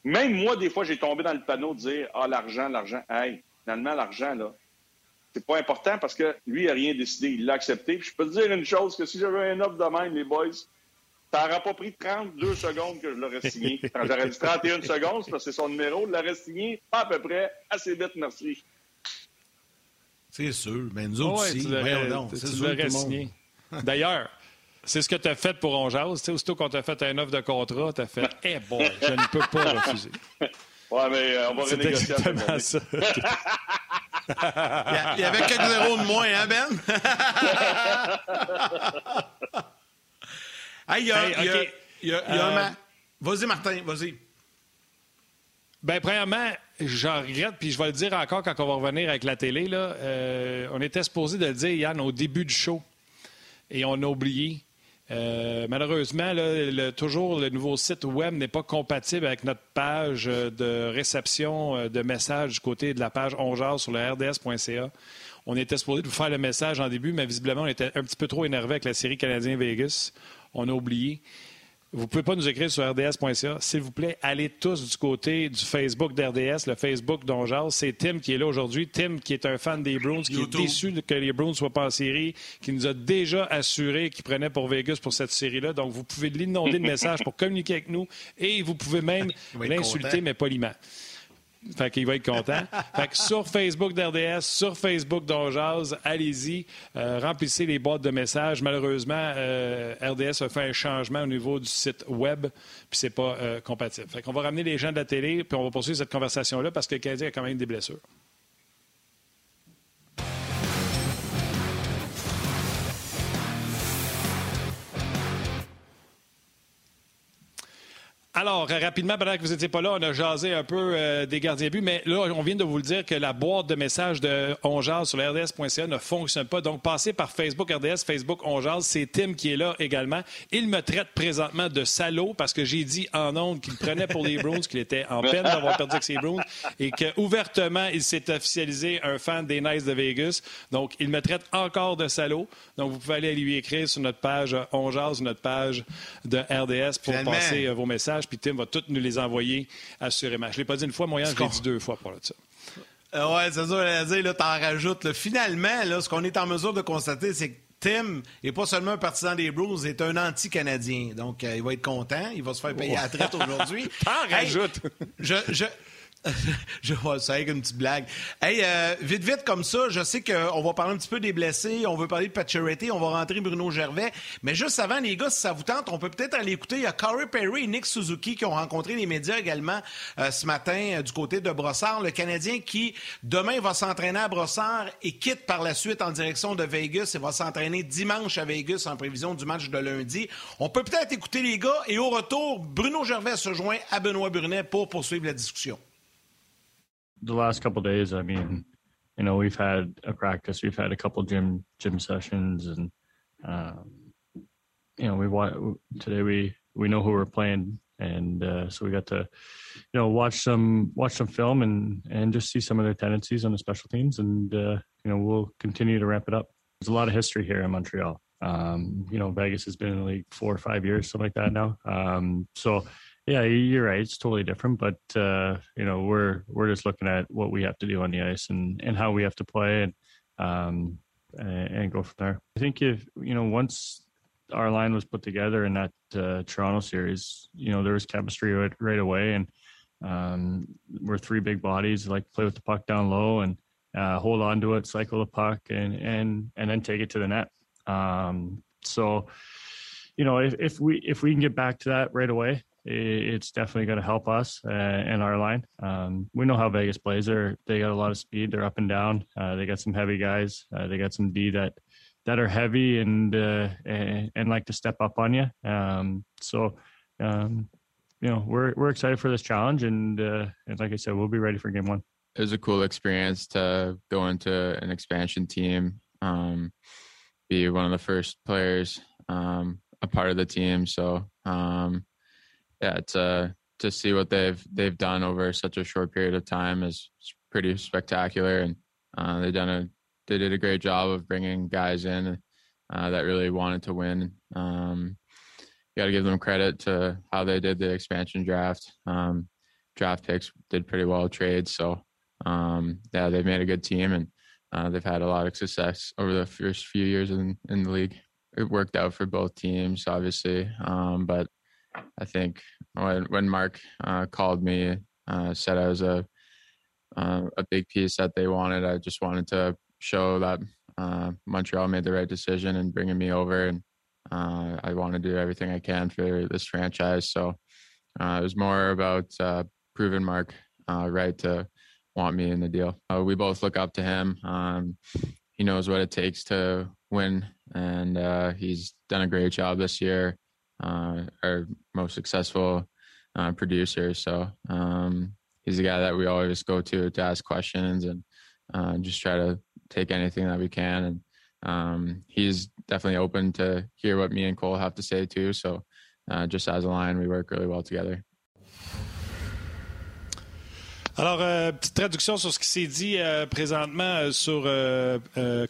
même moi, des fois, j'ai tombé dans le panneau de dire Ah, l'argent, l'argent. Hey, finalement, l'argent, là, c'est pas important parce que lui, il n'a rien décidé. Il l'a accepté. Puis je peux te dire une chose, que si j'avais un offre de même, les boys, ça n'aurait pas pris 32 secondes que je l'aurais signé. Quand j'aurais dit 31 secondes, parce que c'est son numéro, il l'aurait signé pas à peu près assez vite, merci. C'est sûr. Mais nous autres aussi, tu signé. D'ailleurs, c'est ce que tu as fait pour Onjaz. Tu sais, aussitôt qu'on t'a fait un offre de contrat, tu as fait « Eh bon, je ne peux pas refuser. » Ouais, mais euh, on va renégocier. C'est ça. Il y avait quelques zéros de moins, hein, Ben? il y a, il y a, un... Vas-y, Martin, vas-y. Bien, premièrement, j'en regrette, puis je vais le dire encore quand on va revenir avec la télé. Là, euh, on était supposé de le dire, Yann, au début du show, et on a oublié. Euh, malheureusement, toujours le nouveau site web n'est pas compatible avec notre page euh, de réception euh, de messages du côté de la page Ongeard sur le rds.ca. On était supposé vous faire le message en début, mais visiblement, on était un petit peu trop énervé avec la série Canadien Vegas. On a oublié. Vous ne pouvez pas nous écrire sur rds.ca. S'il vous plaît, allez tous du côté du Facebook d'RDS, le Facebook d'Ongeal. C'est Tim qui est là aujourd'hui. Tim, qui est un fan des Bruins, qui est déçu que les Bruins ne soient pas en série, qui nous a déjà assuré qu'il prenait pour Vegas pour cette série-là. Donc, vous pouvez l'inonder de messages pour communiquer avec nous et vous pouvez même l'insulter, mais poliment. Fait qu'il va être content. fait que sur Facebook d'RDS, sur Facebook d'Onjaz, allez-y, euh, remplissez les boîtes de messages. Malheureusement, euh, RDS a fait un changement au niveau du site web, puis c'est pas euh, compatible. Fait qu'on va ramener les gens de la télé, puis on va poursuivre cette conversation-là parce que le a quand même des blessures. Alors, rapidement, pendant que vous n'étiez pas là, on a jasé un peu euh, des gardiens but, mais là, on vient de vous le dire que la boîte de messages de On sur RDS.ca ne fonctionne pas. Donc, passez par Facebook RDS, Facebook On C'est Tim qui est là également. Il me traite présentement de salaud parce que j'ai dit en ondes qu'il prenait pour les Bruins, qu'il était en peine d'avoir perdu avec ses Bruins et qu'ouvertement, il s'est officialisé un fan des Knights de Vegas. Donc, il me traite encore de salaud. Donc, vous pouvez aller lui écrire sur notre page On sur notre page de RDS pour passer euh, vos messages puis Tim va tous nous les envoyer assurément. Je ne l'ai pas dit une fois, moi, je l'ai dit deux fois pour ça. Euh, ouais, c'est ça, dire, là, t'en rajoutes. Finalement, là, ce qu'on est en mesure de constater, c'est que Tim n'est pas seulement un partisan des Blues, il est un anti-Canadien. Donc, euh, il va être content. Il va se faire payer à la traite aujourd'hui. T'en rajoutes! je, je, je vois ça avec une petite blague. Hey, euh, vite, vite comme ça, je sais qu'on va parler un petit peu des blessés, on veut parler de Pacioretty, on va rentrer Bruno Gervais. Mais juste avant, les gars, si ça vous tente, on peut peut-être aller écouter. Il y a Corey Perry et Nick Suzuki qui ont rencontré les médias également euh, ce matin euh, du côté de Brossard. Le Canadien qui, demain, va s'entraîner à Brossard et quitte par la suite en direction de Vegas et va s'entraîner dimanche à Vegas en prévision du match de lundi. On peut peut-être écouter les gars et au retour, Bruno Gervais se joint à Benoît Brunet pour poursuivre la discussion. The last couple days, I mean, you know, we've had a practice, we've had a couple gym gym sessions, and um, you know, we want today we we know who we're playing, and uh, so we got to, you know, watch some watch some film and and just see some of their tendencies on the special teams, and uh, you know, we'll continue to ramp it up. There's a lot of history here in Montreal. Um, you know, Vegas has been in the league four or five years, something like that now. Um, so yeah, you're right. It's totally different, but uh, you know, we're we're just looking at what we have to do on the ice and and how we have to play and um and, go from there. I think if you know once our line was put together in that uh, Toronto series, you know, there was chemistry right, right away, and um, we're three big bodies like play with the puck down low and uh, hold on to it, cycle the puck, and and and then take it to the net. Um, so, you know, if, if we if we can get back to that right away, it's definitely going to help us uh, in our line. Um, we know how Vegas plays. They're, they got a lot of speed. They're up and down. Uh, they got some heavy guys. Uh, they got some D that that are heavy and uh, and, and, like to step up on you. Um, so, um, you know, we're we're excited for this challenge, and uh, and like I said, we'll be ready for game one. It was a cool experience to go into an expansion team, um, be one of the first players, um, a part of the team. So um, yeah, it's uh to see what they've they've done over such a short period of time is pretty spectacular, and uh, they've done a they did a great job of bringing guys in uh, that really wanted to win. Um, you got to give them credit to how they did the expansion draft. Um, draft picks did pretty well trades, so um, yeah, they've made a good team and uh, they've had a lot of success over the first few years in, in the league. It worked out for both teams, obviously, um, but I think when when Mark uh, called me, uh, said I was a uh, a big piece that they wanted. I just wanted to show that uh, Montreal made the right decision in bringing me over, and uh, I want to do everything I can for this franchise. So uh, it was more about proving Mark right to want me in the deal. we both look up to him. Um, he knows what it takes to win, and he's done a great job this year uh, our most successful uh, producer. So um, he's the guy that we always go to to ask questions and uh, just try to take anything that we can. And um, he's definitely open to hear what me and Cole have to say too. So uh, just as a line, we work really well together. Alors, euh, petite traduction sur ce qui s'est dit euh, présentement euh, sur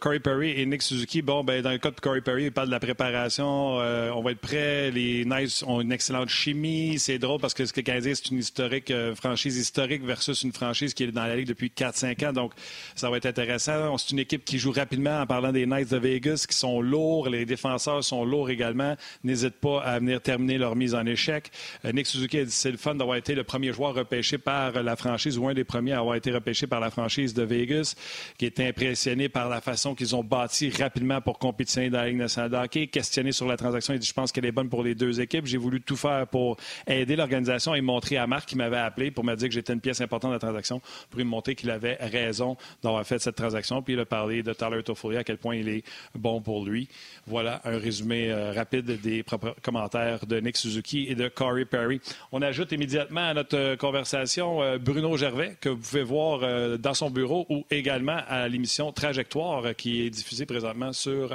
Corey Perry et Nick Suzuki. Bon, ben, dans le cas de Corey Perry, il parle de la préparation. on va être prêt. Les Knights ont une excellente chimie. C'est drôle parce que ce que Canadien, c'est une historique, franchise historique versus une franchise qui est dans la Ligue depuis 4-5 ans. Donc, ça va être intéressant. C'est une équipe qui joue rapidement en parlant des Knights de Vegas qui sont lourds. Les défenseurs sont lourds également. N'hésite pas à venir terminer leur mise en échec. Nick Suzuki a dit c'est le fun d'avoir été le premier joueur repêché par la franchise ou un des premiers à avoir été repêché par la franchise de Vegas, qui est impressionné par la façon qu'ils ont bâti rapidement pour compétitionner dans la Ligue nationale de hockey. Questionné sur la transaction, il dit Je pense qu'elle est bonne pour les deux équipes. J'ai voulu tout faire pour aider l'organisation et montrer à Marc qui m'avait appelé pour me dire que j'étais une pièce importante de la transaction, pour lui montrer qu'il avait raison d'avoir fait cette transaction. Puis il a parlé de Tyler Toffoli, à quel point il est bon pour lui. Voilà un résumé euh, rapide des commentaires de Nick Suzuki et de Corey Perry. On ajoute immédiatement à notre euh, conversation euh, Bruno Gervais, que vous pouvez voir euh, dans son bureau ou également à l'émission Trajectoire qui est diffusée présentement sur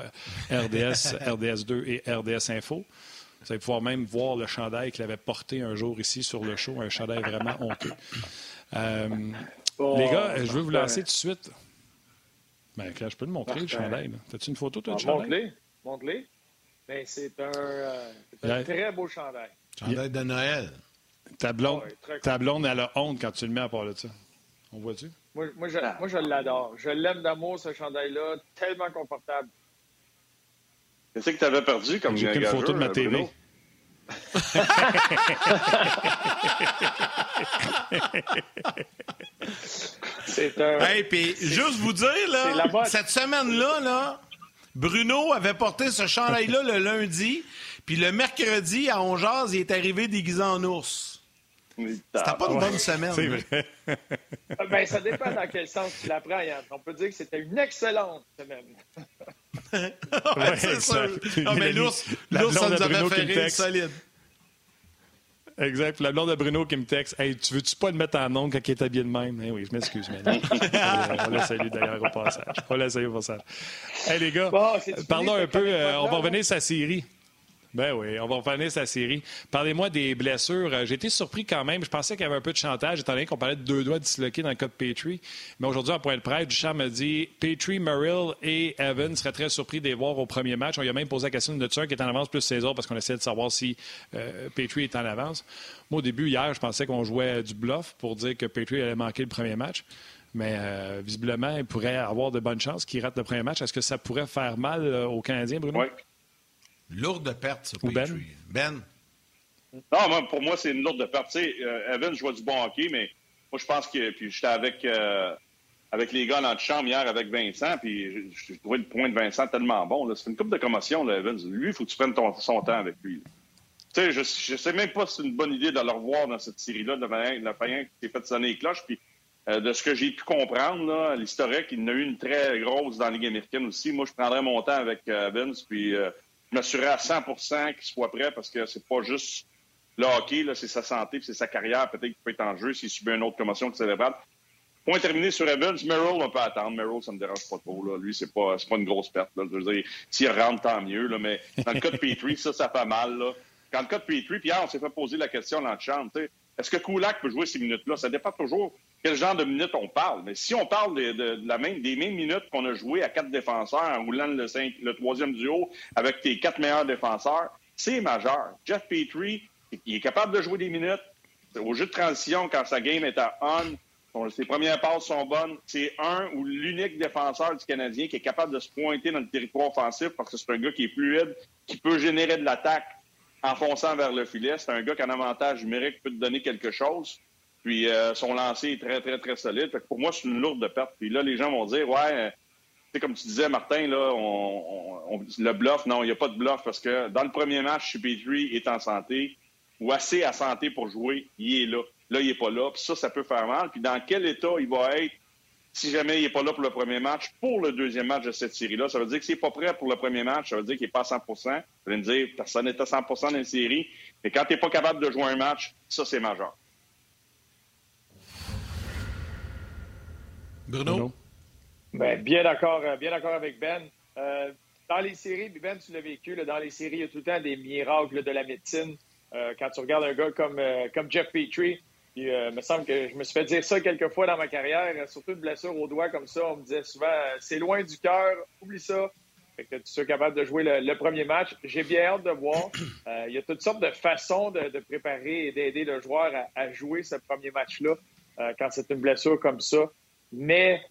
RDS, RDS2 et RDS Info. Vous allez pouvoir même voir le chandail qu'il avait porté un jour ici sur le show, un chandail vraiment honteux. Euh, les gars, je veux vous lancer tout de suite. Ben, je peux le montrer, le chandail. As-tu une photo, toi, de chandail? Montre-les. Montre-les. Ben, c'est un, euh, un très beau chandail. Chandail de Noël. Ta blonde, ta blonde, elle a honte quand tu le mets à part de ça. On voit-tu? Moi, moi, je, moi, je l'adore. Je l'aime d'amour, ce chandail-là. Tellement confortable. Qu'est-ce que tu avais perdu comme J'ai une photo de ma TV. C'est un. Hey, puis juste vous dire, là, cette semaine-là, là, Bruno avait porté ce chandail-là le lundi, puis le mercredi, à Ongeaz, il est arrivé déguisé en ours. C'était pas une bonne semaine. C'est vrai. Ah, ben, ça dépend dans quel sens tu l'apprends, Yann. On peut dire que c'était une excellente semaine. ouais, c'est. Non, mais l'ours, ça nous avait fait rire solide. Exact. la blonde de Bruno qui me texte Hey, tu veux-tu pas le mettre en ongle quand il est habillé de même? Hey, Oui, je m'excuse, mais on la salue d'ailleurs au passage. On la salue au passage. Hey, les gars, parlons un peu. Euh, on va revenir sur la série. Ben oui, on va revenir sa série. Parlez-moi des blessures. Euh, j'ai été surpris quand même. Je pensais qu'il y avait un peu de chantage, étant donné qu'on parlait de deux doigts disloqués dans le cas de Petrie. Mais aujourd'hui, en point de presse, Duchamp me dit Petrie, Merrill et Evan seraient très surpris de voir au premier match. On lui a même posé la question de Tucker qui est en avance plus César parce qu'on essaie de savoir si euh, Petrie est en avance. Moi, au début, hier, je pensais qu'on jouait du bluff pour dire que Petrie allait manquer le premier match. Mais euh, visiblement, il pourrait avoir de bonnes chances qu'il rate le premier match. Est-ce que ça pourrait faire mal aux Canadiens, Bruno? Oui. Lourde perte, ça, Ben? Ben? Non, pour moi, c'est une lourde perte. Tu sais, euh, Evan, je vois du bon hockey, mais moi, je pense que. Puis j'étais avec, euh, avec les gars dans la chambre hier avec Vincent, puis j'ai trouvé le point de Vincent tellement bon. C'est une coupe de commotion, là, Evans. Lui, il faut que tu prennes ton, son temps avec lui. Tu sais, je, je sais même pas si c'est une bonne idée de le revoir dans cette série-là, de la façon qui s'est fait sonner les cloches. Puis euh, de ce que j'ai pu comprendre, l'historique, il y en a eu une très grosse dans la Ligue américaine aussi. Moi, je prendrais mon temps avec Evans, puis m'assurer à 100% qu'il soit prêt parce que c'est pas juste le hockey, c'est sa santé c'est sa carrière peut-être qui peut être en jeu s'il subit une autre commotion cérébrale. Point terminé sur Evans. Merrill, on peut attendre. Merrill, ça me dérange pas trop. Là. Lui, c'est pas, pas une grosse perte. Là. Je veux dire, s'il rentre, tant mieux. Là. Mais dans le cas de Petrie, ça, ça fait mal. Là. Dans le cas de Petrie, puis on s'est fait poser la question dans le champ. Est-ce que Kulak peut jouer ces minutes-là? Ça dépend toujours quel genre de minutes on parle. Mais si on parle des mêmes minutes qu'on a joué à quatre défenseurs en roulant le, le troisième duo avec tes quatre meilleurs défenseurs, c'est majeur. Jeff Petrie, il est capable de jouer des minutes. Au jeu de transition, quand sa game est à on, ses premières passes sont bonnes. C'est un ou l'unique défenseur du Canadien qui est capable de se pointer dans le territoire offensif parce que c'est un gars qui est fluide, qui peut générer de l'attaque en fonçant vers le filet. C'est un gars qui a un avantage numérique, peut te donner quelque chose. Puis euh, son lancer est très, très, très solide. pour moi, c'est une lourde perte. Puis là, les gens vont dire, ouais, c'est comme tu disais, Martin, là, on, le bluff, non, il n'y a pas de bluff parce que dans le premier match, Petrie est en santé ou assez à santé pour jouer, il est là. Là, il n'est pas là. Puis ça, ça peut faire mal. Puis dans quel état il va être si jamais il n'est pas là pour le premier match, pour le deuxième match de cette série-là? Ça veut dire que s'il n'est pas prêt pour le premier match, ça veut dire qu'il n'est pas à 100 Vous allez me dire, personne n'est à 100% dans une série. Mais quand tu n'es pas capable de jouer un match, ça, c'est majeur. Bruno? Ben, bien d'accord euh, bien d'accord avec Ben. Euh, dans les séries, Ben, tu l'as vécu, dans les séries, il y a tout le temps des miracles de la médecine. Euh, quand tu regardes un gars comme, comme Jeff Petrie, Puis, il me semble que je me suis fait dire ça quelques fois dans ma carrière, surtout une blessure au doigt comme ça. On me disait souvent, c'est loin du cœur, oublie ça. Fait que tu sois capable de jouer le, premier match. J'ai bien hâte de voir. il y a toutes sortes de façons de, préparer et d'aider le joueur à, jouer ce premier match-là quand c'est une blessure comme ça. Mais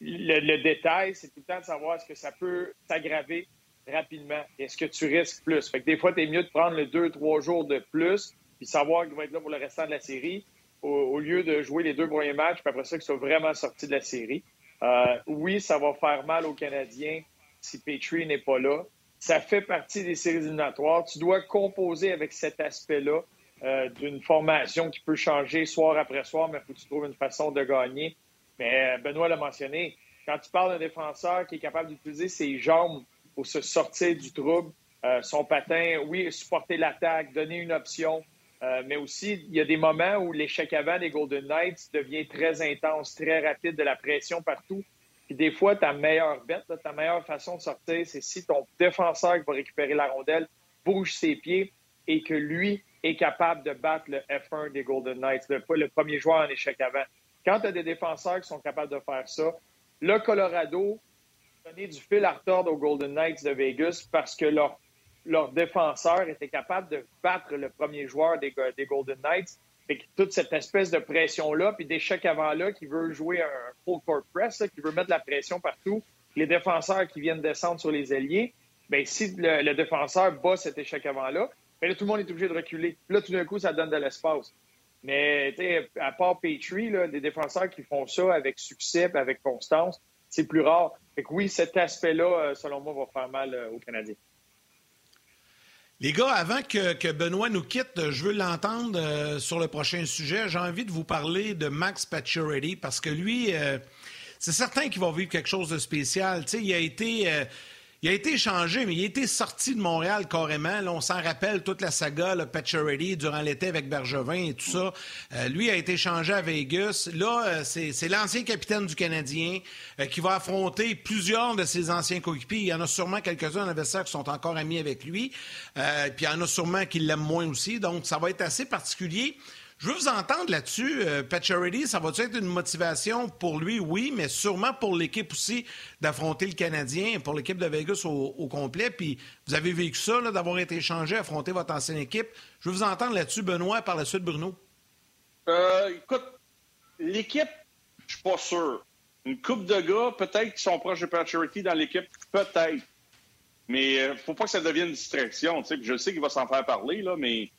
le, détail, c'est tout le temps de savoir est-ce que ça peut s'aggraver rapidement. Est-ce que tu risques plus? Fait que des fois, tu es mieux de prendre les deux, trois jours de plus, puis savoir qu'il va être là pour le restant de la série, au, lieu de jouer les deux premiers matchs, puis après ça, qu'ils soient vraiment sortis de la série. Euh, oui, ça va faire mal aux Canadiens si Petrie n'est pas là. Ça fait partie des séries éliminatoires. Tu dois composer avec cet aspect-là euh, d'une formation qui peut changer soir après soir, mais il faut que tu trouves une façon de gagner. Mais euh, Benoît l'a mentionné, quand tu parles d'un défenseur qui est capable d'utiliser ses jambes pour se sortir du trouble, son patin, oui, supporter l'attaque, donner une option, euh, mais aussi, il y a des moments où l'échec avant des Golden Knights devient très intense, très rapide, de la pression partout. Puis des fois, ta meilleure bête, ta meilleure façon de sortir, c'est si ton défenseur qui va récupérer la rondelle bouge ses pieds et que lui est capable de battre le F1 des Golden Knights, le, le premier joueur en échec avant. Quand tu as des défenseurs qui sont capables de faire ça, le Colorado a du fil à retordre aux Golden Knights de Vegas parce que leur, leur défenseur était capable de battre le premier joueur des, Golden Knights. Et toute cette espèce de pression-là, puis d'échec avant-là, qui veut jouer un full court press, qui veut mettre la pression partout, les défenseurs qui viennent descendre sur les ailiers, bien, si le, défenseur bat cet échec avant-là, bien, là, tout le monde est obligé de reculer. Là, tout d'un coup, ça donne de l'espace. Mais à part Petrie, là, des défenseurs qui font ça avec succès, avec constance, c'est plus rare. Fait que oui, cet aspect-là, euh, selon moi, va faire mal euh, aux Canadiens. Les gars, avant que, Benoît nous quitte, je veux l'entendre euh, sur le prochain sujet. J'ai envie de vous parler de Max Pacioretty parce que lui, c'est certain qu'il va vivre quelque chose de spécial. il a été il a été échangé, mais il a été sorti de Montréal carrément. Là, on s'en rappelle toute la saga, le Pacioretty, durant l'été avec Bergevin et tout ça. Euh, lui a été échangé à Vegas. Là, euh, c'est l'ancien capitaine du Canadien euh, qui va affronter plusieurs de ses anciens coéquipiers. Il y en a sûrement quelques-uns en qui sont encore amis avec lui. puis il y en a sûrement qui l'aiment moins aussi. Donc, ça va être assez particulier. Je veux vous entendre là-dessus. Euh, ça va être une motivation pour lui, oui, mais sûrement pour l'équipe aussi d'affronter le Canadien, pour l'équipe de Vegas au, complet. Puis vous avez vécu ça, d'avoir été échangé, affronter votre ancienne équipe. Je veux vous entendre là-dessus, Benoît, par la suite, Bruno. Euh, écoute, l'équipe, je suis pas sûr. Une coupe de gars, peut-être qui sont proches de Pacioretty dans l'équipe, peut-être. Mais euh, faut pas que ça devienne une distraction. Je sais qu'il va s'en faire parler, là, mais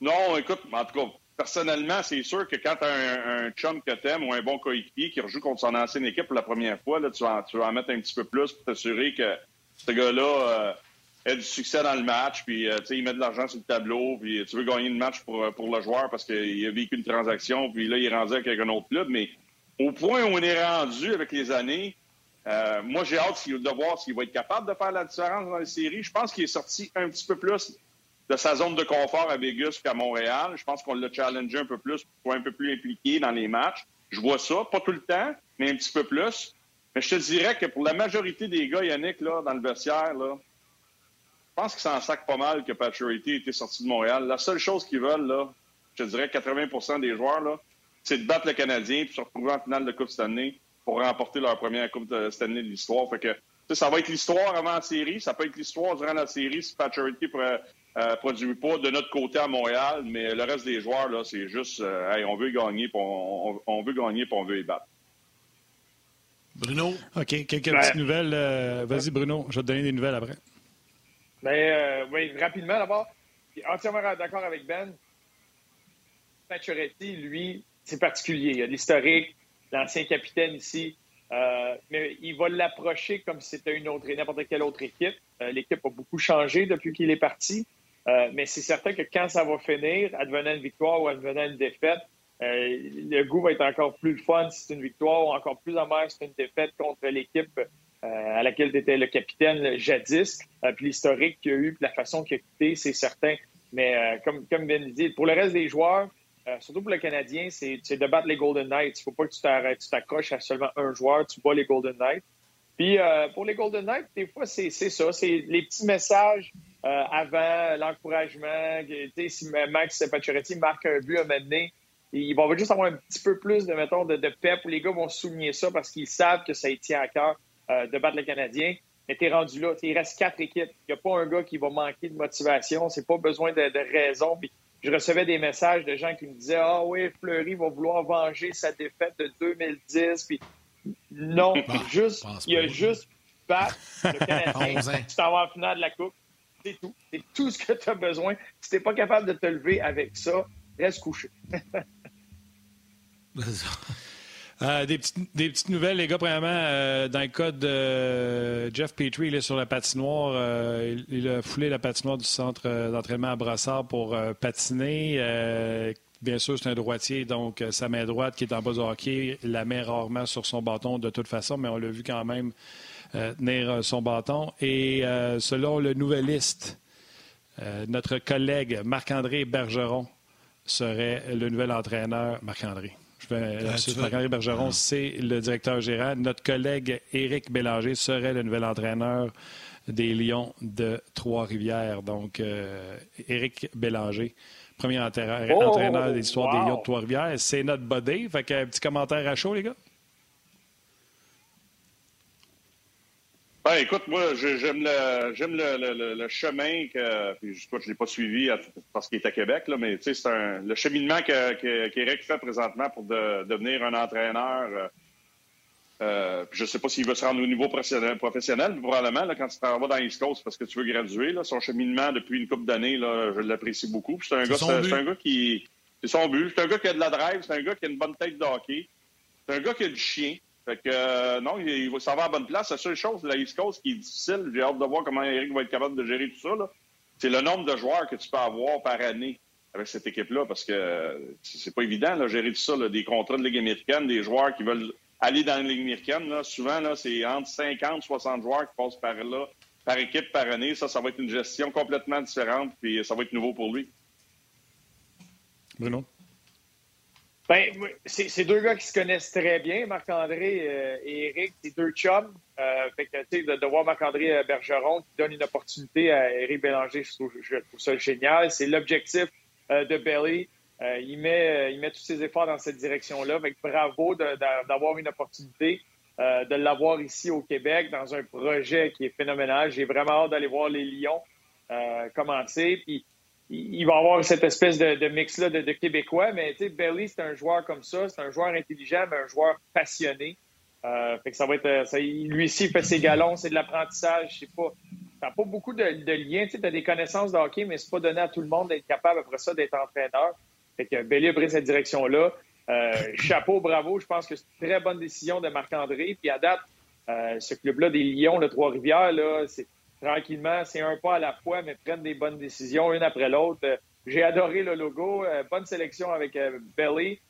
non, écoute, en tout cas, personnellement, c'est sûr que quand tu as un, chum que t'aimes ou un bon coéquipier qui rejoue contre son ancienne équipe pour la première fois, là, tu, vas, en mettre un petit peu plus pour t'assurer que ce gars-là euh, ait du succès dans le match, puis euh, il met de l'argent sur le tableau, puis tu veux gagner le match pour, pour le joueur parce qu'il a vécu une transaction, puis là, il est rendu avec un autre club. Mais au point où on est rendu avec les années, euh, moi, j'ai hâte de voir s'il va être capable de faire la différence dans les séries. Je pense qu'il est sorti un petit peu plus de sa zone de confort à Vegas qu'à Montréal. Je pense qu'on l'a challengé un peu plus pour un peu plus impliqué dans les matchs. Je vois ça, pas tout le temps, mais un petit peu plus. Mais je te dirais que pour la majorité des gars, Yannick, là, dans le vestiaire, là, je pense qu'ils s'en sac pas mal que Paturity était sorti de Montréal. La seule chose qu'ils veulent, là, je te dirais 80% des joueurs, là, c'est de battre le Canadien et se retrouver en finale de Coupe Stanley pour remporter leur première Coupe de Stanley de l'histoire. Fait que ça va être l'histoire avant la série, ça peut être l'histoire durant la série si Paturity pourrait euh, produit pas de notre côté à Montréal, mais le reste des joueurs, là, c'est juste, euh, on veut gagner, on, on, veut gagner, puis on veut y battre. Bruno? OK, quelques petites nouvelles. Euh, vas-y, Bruno, je vais te donner des nouvelles après. Ben, oui, rapidement, d'abord, entièrement d'accord avec Ben. Pacioretty, lui, c'est particulier. Il y a l'historique, l'ancien capitaine ici. mais il va l'approcher comme si c'était une autre, n'importe quelle autre équipe. L'équipe a beaucoup changé depuis qu'il est parti. Euh, mais c'est certain que quand ça va finir, advenant une victoire ou advenant une défaite, euh, le goût va être encore plus fun si c'est une victoire ou encore plus amer si c'est une défaite contre l'équipe euh, à laquelle tu étais le capitaine jadis. puis l'historique qu'il y a eu, puis la façon qu'il a quitté, c'est certain. Mais comme, comme Ben dit, pour le reste des joueurs, surtout pour le Canadien, c'est de battre les Golden Knights. Il ne faut pas que tu t'accroches à seulement un joueur, tu bats les Golden Knights. Puis pour les Golden Knights, des fois, c'est ça. C'est les petits messages euh, avant l'encouragement. Si Max Pacioretty marque un but à mener, il va juste avoir un petit peu plus de, mettons, de, de pep où les gars vont souligner ça parce qu'ils savent que ça tient à cœur euh, de battre le Canadien. Mais t'es rendu là. Il reste quatre équipes. Il n'y a pas un gars qui va manquer de motivation. C'est pas besoin de, de raison. Puis je recevais des messages de gens qui me disaient Ah oui, Fleury va vouloir venger sa défaite de 2010. Puis non, juste, il a juste battre le Canadien. tu t'en vas en finale de la Coupe. C'est tout. C'est tout ce que tu as besoin. Si t'es pas capable de te lever avec ça, reste couché. Euh, des, petites, nouvelles, les gars. Premièrement, euh, dans le cas de euh, Jeff Petrie, il est sur la patinoire. Il, il, a foulé la patinoire du centre d'entraînement à Brassard pour patiner. bien sûr, c'est un droitier, donc sa main droite qui est en bas du hockey, la met rarement sur son bâton de toute façon, mais on l'a vu quand même tenir son bâton. Et selon le nouveliste, notre collègue Marc-André Bergeron serait le nouvel entraîneur. Marc-André. Marc-André Bergeron, c'est le directeur gérant. Notre collègue Éric Bélanger serait le nouvel entraîneur des Lions de Trois-Rivières. Donc, euh, Éric Bélanger, premier entraîneur, oh, entraîneur des histoires des Lions de Trois-Rivières. C'est notre body. Fait qu'un petit commentaire à chaud, les gars? Ben, écoute, moi, j'aime le, j'aime le, le, le, chemin que, puis, je ne l'ai pas suivi parce qu'il est à Québec, là, mais c'est un, le cheminement qu'Éric fait présentement pour de, devenir un entraîneur. Euh, euh je ne sais pas s'il veut se rendre au niveau professionnel, professionnel probablement, là, quand tu t'en vas dans East Coast parce que tu veux graduer. Là, son cheminement depuis une couple d'années, là, je l'apprécie beaucoup. C'est un, gars, c'est, un gars qui. C'est son but. C'est un gars qui a de la drive, c'est un gars qui a une bonne tête de hockey. C'est un gars qui a du chien. Fait que euh, non, il, va va à bonne place. La seule chose, la East Coast qui est difficile, j'ai hâte de voir comment Eric va être capable de gérer tout ça, c'est le nombre de joueurs que tu peux avoir par année avec cette équipe-là, parce que c'est pas évident, de gérer tout ça, des contrats de Ligue américaine, des joueurs qui veulent aller dans la Ligue américaine. Là, souvent, là, c'est entre 50 60 joueurs qui passent par là, par équipe par année. Ça, ça va être une gestion complètement différente, puis ça va être nouveau pour lui. Bruno? Ben, c'est deux gars qui se connaissent très bien, Marc-André euh, et Eric, c'est deux chums. Euh, fait que, de, de voir Marc-André euh, Bergeron qui donne une opportunité à Eric Bélanger, je trouve, je trouve ça génial. C'est l'objectif de Belly. Il, met, il met tous ses efforts dans cette direction-là. Bravo d'avoir une opportunité, de l'avoir ici au Québec dans un projet qui est phénoménal. J'ai vraiment hâte d'aller voir les Lions commencer. Puis, il va avoir cette espèce de, mix-là de, Québécois, mais tu sais, Belly, c'est un joueur comme ça, c'est un joueur intelligent, mais un joueur passionné. Euh, fait que ça va être, ça, lui aussi, il fait ses galons, c'est de l'apprentissage, c'est pas, t'as pas beaucoup de, liens, tu sais, as des connaissances de hockey, mais c'est pas donné à tout le monde d'être capable après ça d'être entraîneur. Fait que Belly a pris cette direction-là. Euh, chapeau, bravo, je pense que c'est une très bonne décision de Marc-André. Puis à date, euh, ce club-là des Lions de Trois-Rivières, là, c'est tranquillement, c'est un pas à la fois, mais prennent des bonnes décisions une après l'autre. Euh, j'ai adoré le logo, euh, bonne sélection avec euh, Belly.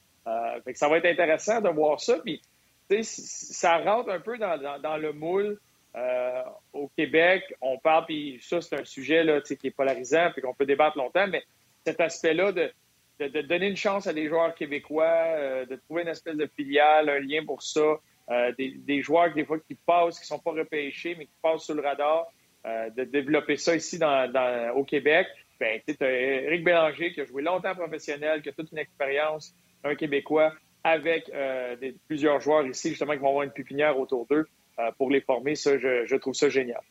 fait que ça va être intéressant de voir ça. Puis, ça rentre un peu dans, dans, le moule. au Québec, on parle, puis ça, c'est un sujet là, qui est polarisant, puis qu'on peut débattre longtemps, mais cet aspect-là de, de, donner une chance à des joueurs québécois, de trouver une espèce de filiale, un lien pour ça, des, des, joueurs des fois qui passent, qui sont pas repêchés, mais qui passent sous le radar. Euh, de développer ça ici dans, au Québec. Ben, tu Eric Bélanger qui a joué longtemps professionnel, qui a toute une expérience, un Québécois, avec euh, plusieurs joueurs ici, justement, qui vont avoir une pépinière autour d'eux euh, pour les former. Ça, je trouve ça génial.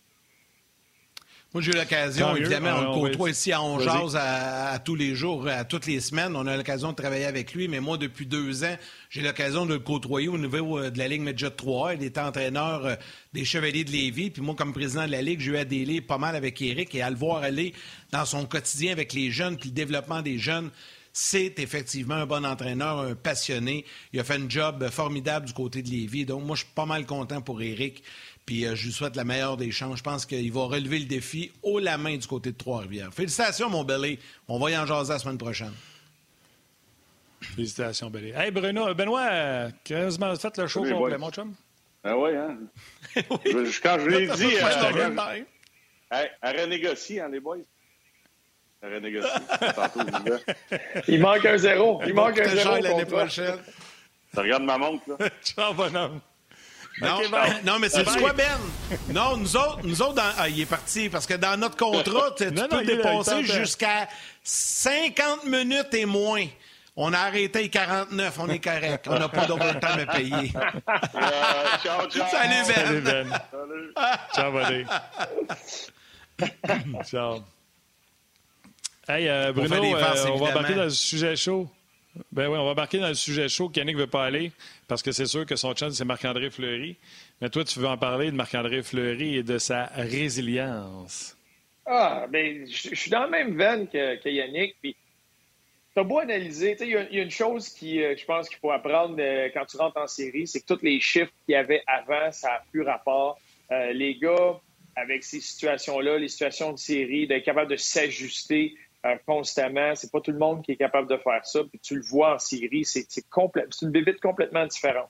Moi, j'ai eu l'occasion, évidemment, on le côtoie ici à Ongeaz à, tous les jours, à toutes les semaines. On a l'occasion de travailler avec lui, mais moi, depuis deux ans, j'ai l'occasion de le côtoyer au niveau euh, de la Ligue Medjet 3. Il était entraîneur euh, des Chevaliers de Lévis. Puis moi, comme président de la Ligue, j'ai eu à délai pas mal avec Eric et à le voir aller dans son quotidien avec les jeunes, puis le développement des jeunes c'est effectivement un bon entraîneur, un passionné. Il a fait un job formidable du côté de Lévis. Donc, moi, je suis pas mal content pour Eric. Puis euh, je lui souhaite la meilleure des chances. Je pense qu'il va relever le défi haut la main du côté de Trois-Rivières. Félicitations, mon Belé. On va y en jaser la semaine prochaine. Félicitations, Belé. Hey, Bruno, euh, Benoît, quasiment fait le show complet, mon chum? Ah oui, hein? oui. quand je l'ai dit, euh, hey, à renégocier, hein, les boys? À renégocier. Il manque un zéro. Il manque un zéro. l'année prochaine. Tu regardes ma montre, là? Ciao, bonhomme. Non, non mais c'est quoi, Ben? Non, nous autres, nous autres ah, il est parti parce que dans notre contrat, tu peux dépasser jusqu'à 50 minutes et moins. On a arrêté les 49, on est correct. On n'a pas d'overtime à payer. Euh, ciao, ciao. Salut, Ben. Salut, Ben. Salut. Ciao, buddy. Ciao. Hey, euh, Bruno, euh, on va embarquer dans le sujet chaud. Ben oui, on va embarquer dans le sujet chaud qu'Yannick ne veut pas aller parce que c'est sûr que son chance, c'est Marc-André Fleury. Mais toi, tu veux en parler de Marc-André Fleury et de sa résilience. Ah, ben, je suis dans la même veine que, Yannick. Puis, t'as beau analyser, il y a- une chose qui, euh, je pense qu'il faut apprendre euh, quand tu rentres en série, c'est que tous les chiffres qu'il y avait avant, ça n'a plus rapport. Euh, les gars, avec ces situations-là, les situations de série, d'être capable de s'ajuster constamment, c'est pas tout le monde qui est capable de faire ça. Puis tu le vois en série, c'est une bébite complètement différente.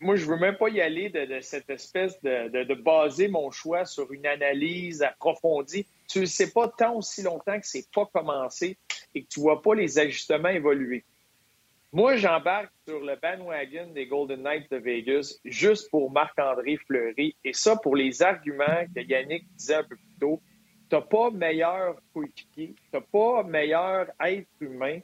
Moi, je veux même pas y aller de, de cette espèce de, de- de baser mon choix sur une analyse approfondie. Tu ne sais pas tant aussi longtemps que c'est pas commencé et que tu vois pas les ajustements évoluer. Moi, j'embarque sur le bandwagon des Golden Knights de Vegas juste pour Marc-André Fleury. Et ça, pour les arguments que Yannick disait un peu plus tôt. T'as pas meilleur coéquipier, t'as pas meilleur être humain.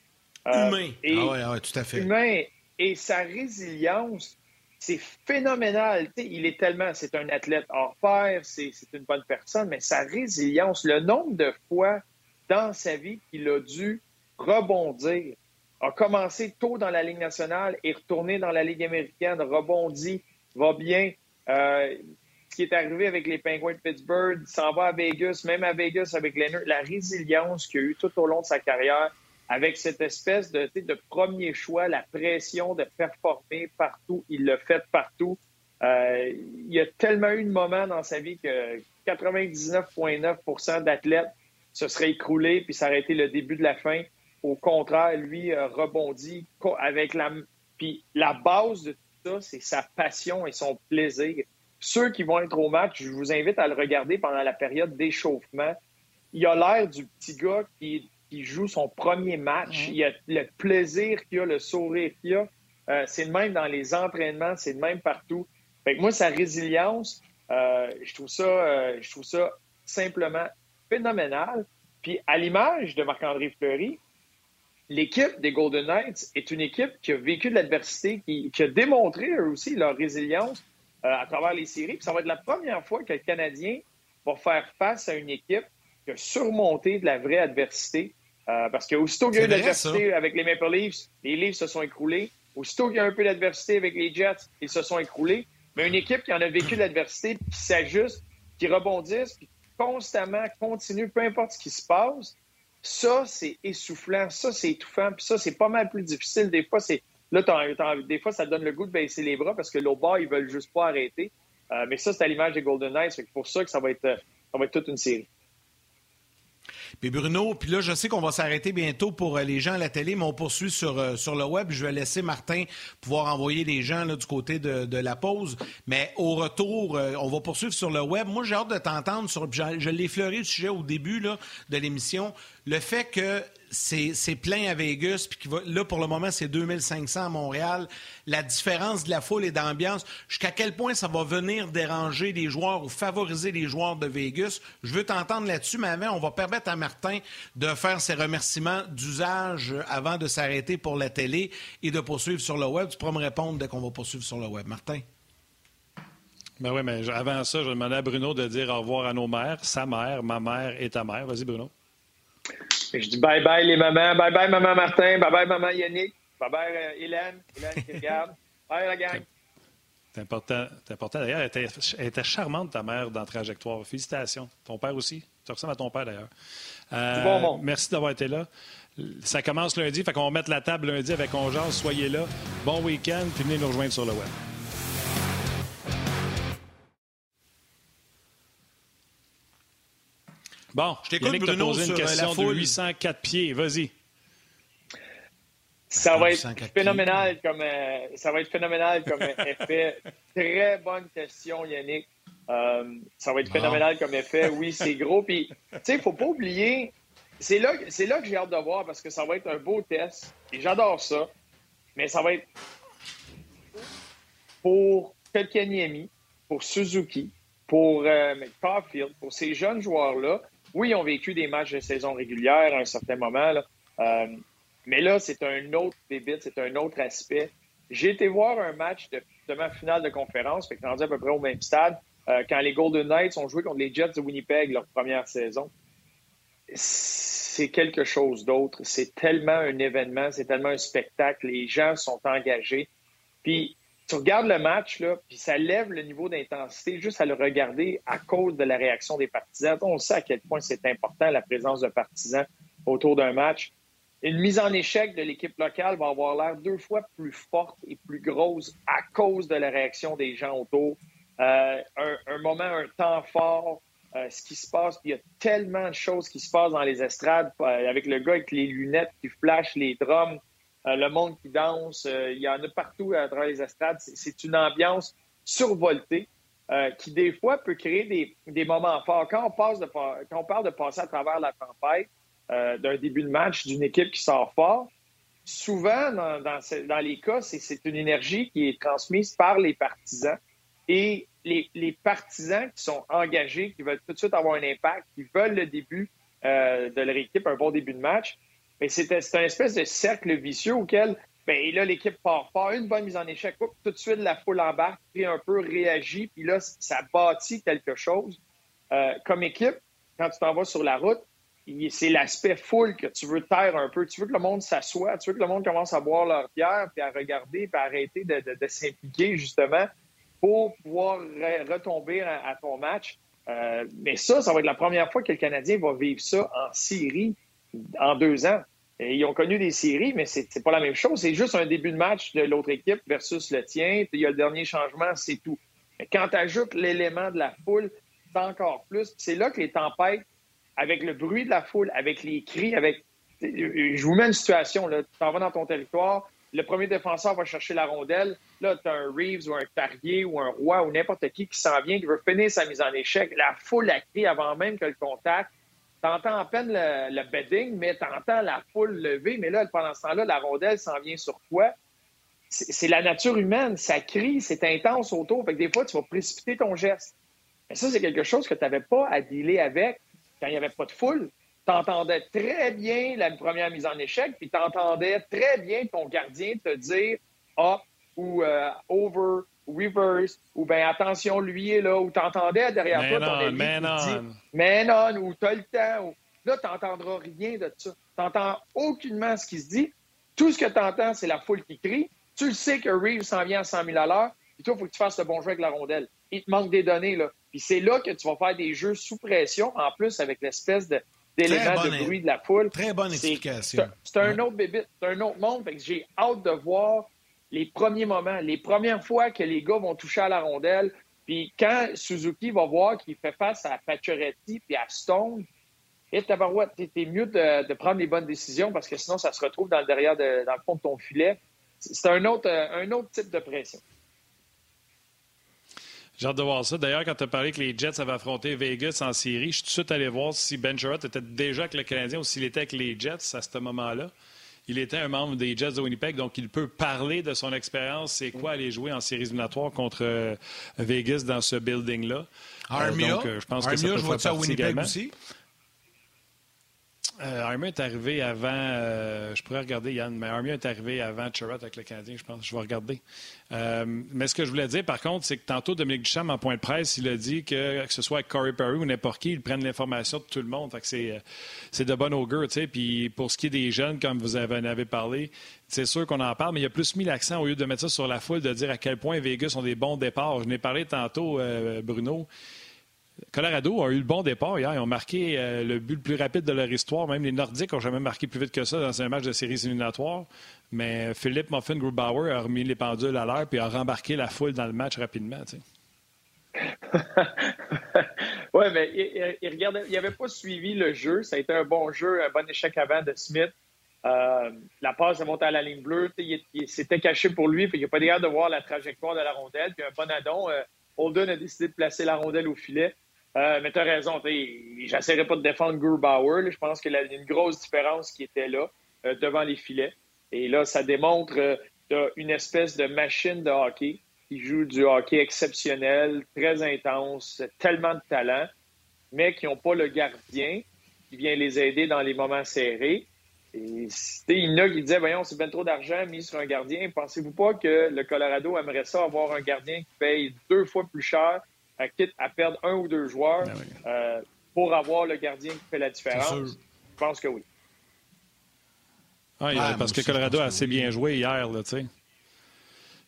Euh, Humain. et- Ah ouais, ah ouais, tout à fait. humain et sa résilience, c'est phénoménal. Tu sais, il est tellement, c'est un athlète hors pair, c'est c'est une bonne personne, mais sa résilience, le nombre de fois dans sa vie qu'il a dû rebondir, a commencé tôt dans la Ligue nationale et retourné dans la Ligue américaine, rebondit, va bien. Euh, ce qui est arrivé avec les Penguins de Pittsburgh, s'en va à Vegas, même à Vegas avec Leonard, la résilience qu'il a eue tout au long de sa carrière, avec cette espèce de, premier choix, la pression de performer partout, il l'a fait partout. Euh, il y a tellement eu de moments dans sa vie que 99,9% d'athlètes se seraient écroulés puis ça aurait été le début de la fin. Au contraire, lui a rebondi co- avec la. Puis la base de tout ça, c'est sa passion et son plaisir. Ceux qui vont être au match, je vous invite à le regarder pendant la période d'échauffement. Il a l'air du petit gars qui, qui joue son premier match. Il a le plaisir qu'il a, le sourire qu'il a. Euh, c'est le même dans les entraînements, c'est le même partout. Fait que moi, sa résilience, euh, je trouve ça, euh, je trouve ça simplement phénoménal. Puis à l'image de Marc-André Fleury, l'équipe des Golden Knights est une équipe qui a vécu de l'adversité, qui, qui a démontré eux aussi leur résilience à travers les séries. Puis ça va être la première fois que le Canadien va faire face à une équipe qui a surmonté de la vraie adversité. Euh, parce que aussitôt qu'il y a eu de l'adversité avec les Maple Leafs, les Leafs se sont écroulés. Aussitôt qu'il y a un peu d'adversité avec les Jets, ils se sont écroulés. Mais une équipe qui en a vécu de l'adversité, puis qui s'ajuste, qui rebondisse, puis constamment continue, peu importe ce qui se passe, ça, c'est essoufflant, ça, c'est étouffant, puis ça, c'est pas mal plus difficile. Des fois, c'est là, des fois, ça donne le goût de baisser les bras parce que bord, ils veulent juste pas arrêter. Euh, mais ça, c'est à l'image des Golden Knights. Que pour ça que ça va être, ça va être toute une série. Puis Bruno, puis là, je sais qu'on va s'arrêter bientôt pour euh, les gens à la télé, mais on poursuit sur, euh, sur le web. Je vais laisser Martin pouvoir envoyer les gens du côté de, de la pause. Mais au retour, on va poursuivre sur le web. Moi, j'ai hâte de t'entendre sur. Je, l'ai fleuré le sujet au début de l'émission. Le fait que c'est plein à Vegas, puis là, pour le moment, c'est 2500 à Montréal. La différence de la foule et d'ambiance, jusqu'à quel point ça va venir déranger les joueurs ou favoriser les joueurs de Vegas? Je veux t'entendre là-dessus, mais avant, on va permettre à Martin de faire ses remerciements d'usage avant de s'arrêter pour la télé et de poursuivre sur le web. Tu pourras me répondre dès qu'on va poursuivre sur le web. Martin? Ben oui, mais avant ça, je vais demander à Bruno de dire au revoir à nos mères, sa mère, ma mère et ta mère. Vas-y, Bruno. Je dis bye bye les mamans, bye bye maman Martin, bye bye maman Yannick, bye bye euh, Hélène, Hélène qui regarde. Bye la gang. C'est important. Important. D'ailleurs, elle était, elle était charmante, ta mère, dans Trajectoire. Félicitations. Ton père aussi. Tu ressembles à ton père, d'ailleurs. Euh, bon monde. Merci d'avoir été là. Ça commence lundi, fait qu'on va mettre la table lundi avec Ongeance. Soyez là. Bon week-end, puis venez nous rejoindre sur le web. Bon, Je t'écoute, Bruno, une sur, euh, la question de foule. 804 pieds. Vas-y. Ça va être 104 phénoménal comme euh, ça va être phénoménal comme effet. Très bonne question, Yannick. Euh, ça va être Bon. phénoménal comme effet. Oui, c'est gros. Puis, tu sais, il faut pas oublier. C'est là, c'est là que j'ai hâte de voir parce que ça va être un beau test. Et j'adore ça. Mais ça va être pour Kotkaniemi, pour Suzuki, pour euh, Caulfield, pour ces jeunes joueurs-là. Oui, ils ont vécu des matchs de saison régulière à un certain moment. Euh, Mais là, c'est un autre débit, c'est un autre aspect. J'ai été voir un match de justement finale de conférence, fait que à peu près au même stade, euh, quand les Golden Knights ont joué contre les Jets de Winnipeg leur première saison. C'est quelque chose d'autre. C'est tellement un événement, c'est tellement un spectacle. Les gens sont engagés. Puis tu regardes le match, là, puis ça lève le niveau d'intensité juste à le regarder à cause de la réaction des partisans. On sait à quel point c'est important la présence de partisans autour d'un match. Une mise en échec de l'équipe locale va avoir l'air deux fois plus forte et plus grosse à cause de la réaction des gens autour. Euh, un, moment, un temps fort, euh, ce qui se passe, il y a tellement de choses qui se passent dans les estrades euh, avec le gars avec les lunettes qui flash les drums, le monde qui danse, il y en a partout à travers les estrades. C'est une ambiance survoltée qui, des fois, peut créer des, des moments forts. Quand on, parle de passer à travers la tempête, euh, d'un début de match d'une équipe qui sort fort. Souvent, dans, les cas, c'est une énergie qui est transmise par les partisans. Et les, partisans qui sont engagés, qui veulent tout de suite avoir un impact, qui veulent le début euh, de leur équipe, un bon début de match, mais c'est un espèce de cercle vicieux auquel ben, là, l'équipe part fort, une bonne mise en échec, tout de suite, la foule embarque, puis un peu réagit, puis là, ça bâtit quelque chose. Euh, comme équipe, quand tu t'en vas sur la route, c'est l'aspect full que tu veux taire un peu. Tu veux que le monde s'assoie, tu veux que le monde commence à boire leur bière, puis à regarder, puis à arrêter de, s'impliquer, justement, pour pouvoir retomber à, ton match. Euh, mais ça, ça va être la première fois que le Canadien va vivre ça en série en deux ans. Ils ont connu des séries, mais c'est pas la même chose. C'est juste un début de match de l'autre équipe versus le tien. Il y a le dernier changement, c'est tout. Mais quand tu ajoutes l'élément de la foule, c'est encore plus. C'est là que les tempêtes avec le bruit de la foule, avec les cris, avec. Je vous mets une situation. Tu t'en vas dans ton territoire, le premier défenseur va chercher la rondelle. Là, tu as un Reeves ou un Tarier ou un Roi ou n'importe qui qui s'en vient, qui veut finir sa mise en échec. La foule a crié avant même que le contact. Tu entends à peine le, bedding, mais tu entends la foule lever. Mais là, pendant ce temps-là, la rondelle s'en vient sur toi. C'est la nature humaine. Ça crie, c'est intense autour. Fait que des fois, tu vas précipiter ton geste. Mais ça, c'est quelque chose que tu n'avais pas à dealer avec quand il n'y avait pas de foule, tu entendais très bien la première mise en échec, puis tu entendais très bien ton gardien te dire up ou euh, over, reverse, ou bien attention, lui est là, ou tu entendais derrière toi ton ami man dit man on, ou tu as le temps. Là, tu n'entendras rien de ça. Tu n'entends aucunement ce qui se dit. Tout ce que tu entends, c'est la foule qui crie. Tu le sais que Reeves s'en vient à 100 000 à l'heure, et toi, il faut que tu fasses le bon jeu avec la rondelle. Il te manque des données, là. Puis c'est là que tu vas faire des jeux sous pression, en plus avec l'espèce de d'éléments de bruit de la foule. Très bonne explication. C'est un, autre bébé, c'est un autre monde. Fait que j'ai hâte de voir les premiers moments, les premières fois que les gars vont toucher à la rondelle. Puis quand Suzuki va voir qu'il fait face à Pacioretty puis à Stone, et eh, tabarouette, t'es mieux de, prendre les bonnes décisions parce que sinon, ça se retrouve dans le derrière, de, fond de ton filet. C'est un autre, un autre type de pression. J'ai hâte de voir ça. D'ailleurs, quand tu as parlé que les Jets avaient affronté Vegas en série, je suis tout de suite allé voir si Ben était déjà avec le Canadien ou s'il était avec les Jets à ce moment-là. Il était un membre des Jets de Winnipeg, donc il peut parler de son expérience. C'est quoi aller jouer en série éliminatoire contre euh, Vegas dans ce building-là. Armia, euh, donc, euh, je pense que ça peut je vois ça à Winnipeg aussi? Euh, Armia est arrivé avant. Euh, je pourrais regarder, Yann, mais Armia est arrivé avant Chirot avec le Canadien, je pense. Je vais regarder. Euh, mais ce que je voulais dire, par contre, c'est que tantôt, Dominique Duchamp, en point de presse, il a dit que, que ce soit avec Corey Perry ou n'importe qui, ils prennent l'information de tout le monde. Que c'est, de bon augure, tu sais. Puis pour ce qui est des jeunes, comme vous en avez parlé, c'est sûr qu'on en parle, mais il a plus mis l'accent au lieu de mettre ça sur la foule, de dire à quel point Vegas ont des bons départs. Je n'ai parlé tantôt, Bruno. Colorado a eu le bon départ hier. Ils ont marqué euh, le but le plus rapide de leur histoire. Même les Nordiques n'ont jamais marqué plus vite que ça dans un match de séries éliminatoires. Mais Philippe Muffin Grubauer a remis les pendules à l'heure et a rembarqué la foule dans le match rapidement. oui, mais il n'avait pas suivi le jeu. Ça a été un bon jeu, un bon échec avant de Smith. Euh, la passe est montée à la ligne bleue. Il, s'était caché pour lui. il n'a pas l'air de voir la trajectoire de la rondelle. Puis un bon addon. Euh, Holden a décidé de placer la rondelle au filet. Euh, mais tu as raison, j'essaierai pas de défendre Grubauer. Je pense qu'il y a une grosse différence qui était là, euh, devant les filets. Et là, ça démontre euh, une espèce de machine de hockey qui joue du hockey exceptionnel, très intense, tellement de talent, mais qui n'ont pas le gardien qui vient les aider dans les moments serrés. Et, il y en a qui disaient, voyons, c'est bien trop d'argent mis sur un gardien. Pensez-vous pas que le Colorado aimerait ça avoir un gardien qui paye deux fois plus cher, quitte à perdre un ou deux joueurs Ben euh, pour avoir le gardien qui fait la différence? Je pense que oui. Ah, parce que Colorado a assez bien joué hier, là, tu sais.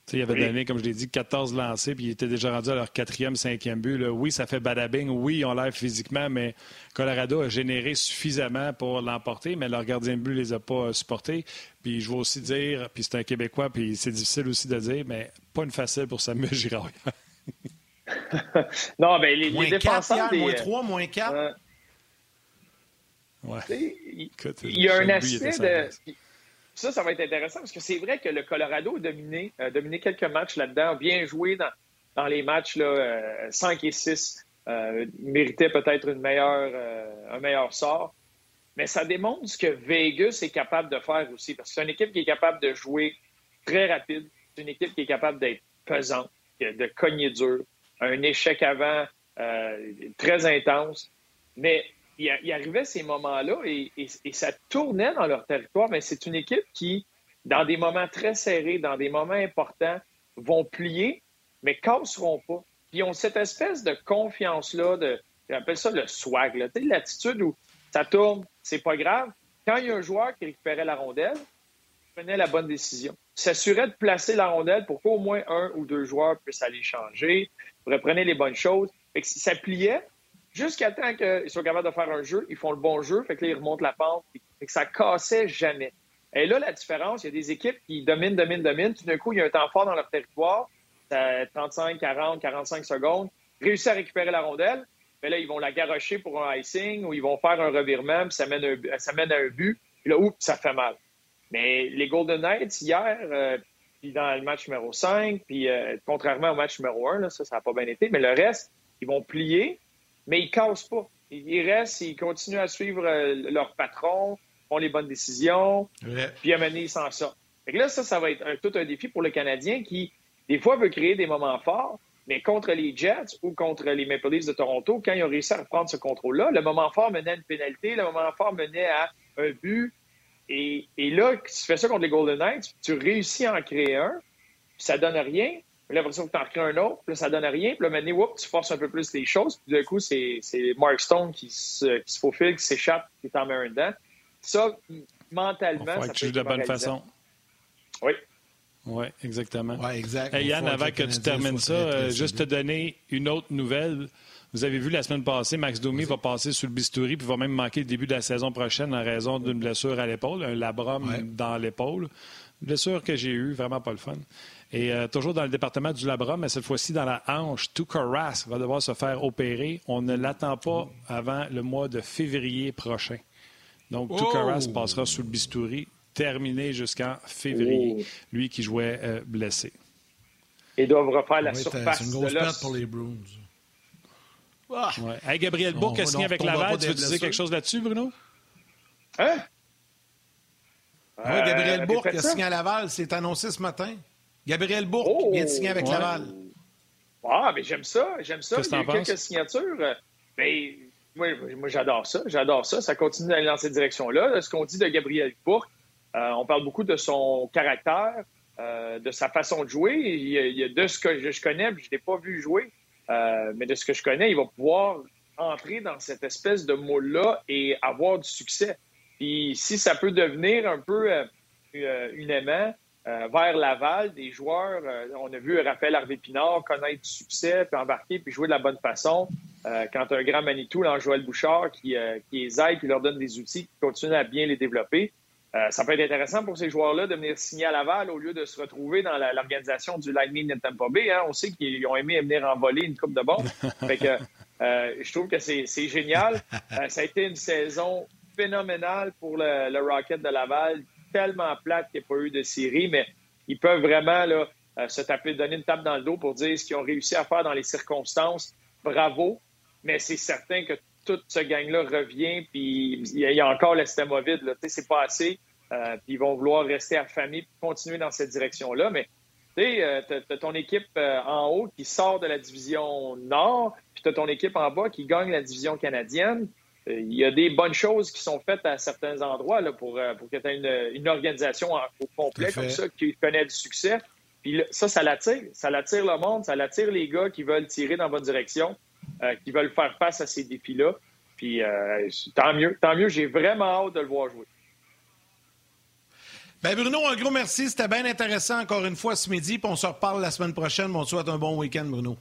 Tu sais, il avait Oui. donné, comme je l'ai dit, 14 lancés, puis il était déjà rendu à leur quatrième, cinquième but. là. Oui, ça fait badabing. Oui, ils ont l'air physiquement, mais Colorado a généré suffisamment pour l'emporter, mais leur gardien de but ne les a pas euh, supportés. Puis je veux aussi dire, puis c'est un Québécois, puis c'est difficile aussi de dire, mais pas une facile pour Samuel Girard. Non, ben les, Moins les 4 défenseurs hier, des... moins 3, moins 4. euh, Ouais. il- y a un aspect de... Ça, ça va être intéressant parce que c'est vrai que le Colorado a dominé, a dominé quelques matchs là-dedans, bien joué dans, dans les matchs là, euh, 5 et 6, euh, méritait peut-être une meilleure, euh, un meilleur sort. Mais ça démontre ce que Vegas est capable de faire aussi. Parce que c'est une équipe qui est capable de jouer très rapide. C'est une équipe qui est capable d'être pesante, de cogner dur. Un échec avant euh, très intense. Mais il, arrivait ces moments-là et, ça tournait dans leur territoire. Mais c'est une équipe qui, dans des moments très serrés, dans des moments importants, vont plier, mais casseront pas. Puis ils ont cette espèce de confiance-là, de, j'appelle ça le swag, l'attitude où ça tourne, c'est pas grave. Quand il y a un joueur qui récupérait la rondelle, prenait la bonne décision. S'assurait de placer la rondelle pour qu'au moins un ou deux joueurs puissent aller changer, reprenez les bonnes choses. Fait que ça pliait, jusqu'à temps qu'ils soient capables de faire un jeu, ils font le bon jeu, fait que là, ils remontent la pente, fait que ça cassait jamais. Et là, la différence, il y a des équipes qui dominent, dominent, dominent. Tout d'un coup, il y a un temps fort dans leur territoire, ça- 35, 40, 45 secondes, réussissent à récupérer la rondelle. Mais là, ils vont la garrocher pour un icing ou ils vont faire un revirement, puis ça mène à un but. Puis là, oups, ça fait mal. Mais les Golden Knights, hier, euh, puis dans le match numéro 5, puis euh, contrairement au match numéro 1, là, ça, ça n'a pas bien été, mais le reste, ils vont plier, mais ils cassent pas. Ils restent, ils continuent à suivre euh, leur patron, font les bonnes décisions, Ouais. puis à donné, ils s'en sortent. Fait que là, ça, ça va être un- tout un défi pour le Canadien qui, des fois, veut créer des moments forts, mais contre les Jets ou contre les Maple Leafs de Toronto, quand ils ont réussi à reprendre ce contrôle-là, le moment fort menait à une pénalité, le moment fort menait à un but. Et, et là, tu fais ça contre les Golden Knights, tu réussis à en créer un, puis ça donne rien. Puis là, après ça, tu en crées un autre, puis là, ça donne rien. Puis là, maintenant, whoop, tu forces un peu plus les choses. Puis d'un coup, c'est c'est Mark Stone qui se, qui se faufile, qui s'échappe, qui t'en met un dedans. Ça, mentalement, ça que peut tu joues être de la bonne façon. Oui. Oui, exactement. Ouais, exact. Hey, Yann, avant que tu termines ça, euh, juste te donner une autre nouvelle. Vous avez vu la semaine passée, Max Domi va passer sous le bistouri puis va même manquer le début de la saison prochaine en raison d'une blessure à l'épaule, un labrum Ouais. dans l'épaule. Une blessure que j'ai eue, vraiment pas le fun. Et euh, toujours dans le département du labrum, mais cette fois-ci dans la hanche, Tuukka Rask va devoir se faire opérer. On ne l'attend pas avant le mois de février prochain. Donc, Oh! Passera sous le bistouri, terminé jusqu'en février. Oh. Lui qui jouait euh, blessé. Ils doivent refaire la surface C'est une de grosse l'os. perte pour les Bruins. Ah! Ouais. Hey, Gabriel Bourque a signé avec Laval? Tu veux dire quelque chose là-dessus, Bruno? Hein? Oui, Gabriel Euh, Bourque a signé à Laval. C'est annoncé ce matin. Gabriel Bourque Oh! vient de signer avec Ouais. Laval. Ah, mais j'aime ça, j'aime ça. Il y a eu quelques signatures. euh, Mais moi, moi, j'adore ça, j'adore ça. Ça continue d'aller dans cette direction-là. Ce qu'on dit de Gabriel Bourque, euh, on parle beaucoup de son caractère, euh, de sa façon de jouer. Il y a, il y a de ce que je, je connais, puis je ne l'ai pas vu jouer, euh, mais de ce que je connais, il va pouvoir entrer dans cette espèce de moule-là et avoir du succès. Puis si ça peut devenir un peu euh, euh, une aimant euh, vers Laval, des joueurs, on a vu Raphaël Harvey-Pinard connaître du succès, puis embarquer, puis jouer de la bonne façon. Quand un grand Manitou, là, Joël Bouchard, qui, qui les aide, qui leur donne des outils, qui continue à bien les développer, euh, ça peut être intéressant pour ces joueurs-là de venir signer à Laval au lieu de se retrouver dans l'organisation du Lightning de Tampa Bay. hein. On sait qu'ils ont aimé venir envoler une coupe de bombes. fait que euh, je trouve que c'est génial. Euh, ça a été une saison phénoménale pour le, le Rocket de Laval, tellement plate qu'il n'y a pas eu de série, mais ils peuvent vraiment là, se taper, donner une tape dans le dos pour dire ce qu'ils ont réussi à faire dans les circonstances. Bravo, mais c'est certain que toute ce gang-là revient, puis il y, a- il y a encore l'estomac vide. Tu C'est pas assez. Euh, puis ils vont vouloir rester affamés puis continuer dans cette direction-là. Mais tu sais, euh, t'as- t'as ton équipe euh, en haut qui sort de la division Nord, puis t'as ton équipe en bas qui gagne la division canadienne. il y a des bonnes choses qui sont faites à certains endroits là, pour, pour que tu aies une, organisation au complet comme ça qui connaît du succès. Puis ça, ça l'attire. Ça l'attire le monde, ça l'attire les gars qui veulent tirer dans la bonne direction, qui veulent faire face à ces défis-là. Puis tant mieux, tant mieux. J'ai vraiment hâte de le voir jouer. Ben Bruno, un gros merci. C'était bien intéressant encore une fois ce midi. Puis on se reparle la semaine prochaine. Bon, souhaite un bon week-end, Bruno.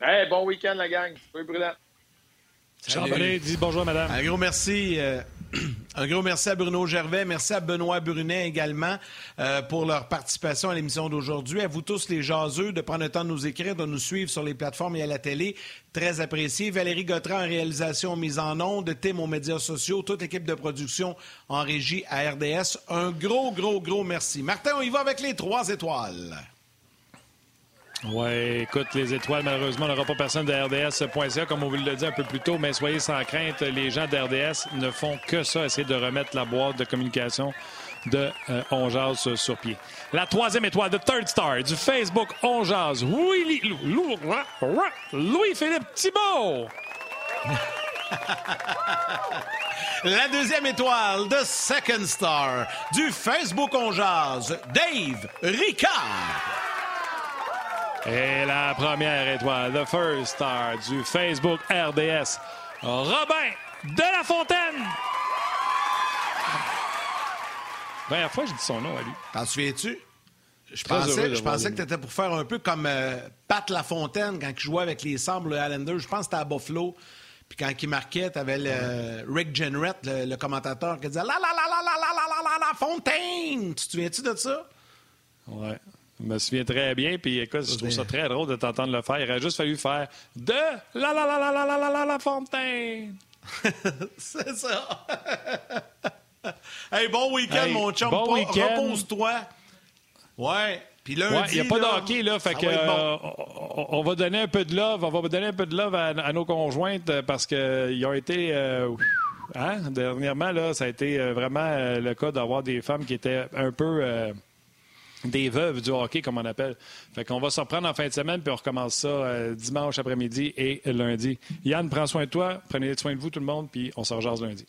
Hey, bon week-end, la gang. Oui, brûlant. Chambelé, dis bonjour, madame. Un gros merci. Un gros merci à Bruno Gervais. Merci à Benoît Brunet également euh, pour leur participation à l'émission d'aujourd'hui. À vous tous, les jaseux, de prendre le temps de nous écrire, de nous suivre sur les plateformes et à la télé. Très apprécié. Valérie Gautran en réalisation mise en ondes, Tim aux médias sociaux, toute l'équipe de production en régie à RDS. Un gros, gros, gros merci. Martin, on y va avec les trois étoiles. Oui, écoute, les étoiles, malheureusement, on n'aura pas personne de RDS.ca, comme on vous l'a dit un peu plus tôt, mais soyez sans crainte, les gens d'RDS ne font que ça, essayer de remettre la boîte de communication de euh, sur pied. La troisième étoile de Third Star du Facebook On Louis-Philippe Thibault. La deuxième étoile de Second Star du Facebook On Dave Ricard. Et la première étoile, the first star du Facebook RDS, Robin de la Fontaine. Première fois, j'ai dit son nom à lui. T'en souviens-tu? Je pensais, je pensais que tu étais pour faire un peu comme euh, Pat Lafontaine quand il jouait avec les Sables Islanders. Je pense que c'était à Buffalo. Puis quand il marquait, tu avais le, Rick Jenrette, le, commentateur, qui disait La la la la la la la la la Fontaine. Tu te souviens-tu de ça? Ouais. Je me souviens très bien. Puis écoute, je trouve ça très drôle de t'entendre le faire. Il aurait juste fallu faire de la la la la la la la la la fontaine. C'est ça. hey, bon week-end, mon chum. Bon week-end. Repose-toi. Ouais. Puis lundi, il n'y a pas de hockey, là. Fait que, euh, on, va donner un peu de love. On va donner un peu de love à, nos conjointes parce qu'ils ont été. Euh, hein? Dernièrement, là, ça a été euh, vraiment le cas d'avoir des femmes qui étaient un peu des veuves du hockey, comme on appelle. Fait qu'on va se reprendre en fin de semaine, puis on recommence ça euh, dimanche après-midi et lundi. Yann, prends soin de toi, prenez soin de vous tout le monde, puis on se rejase lundi.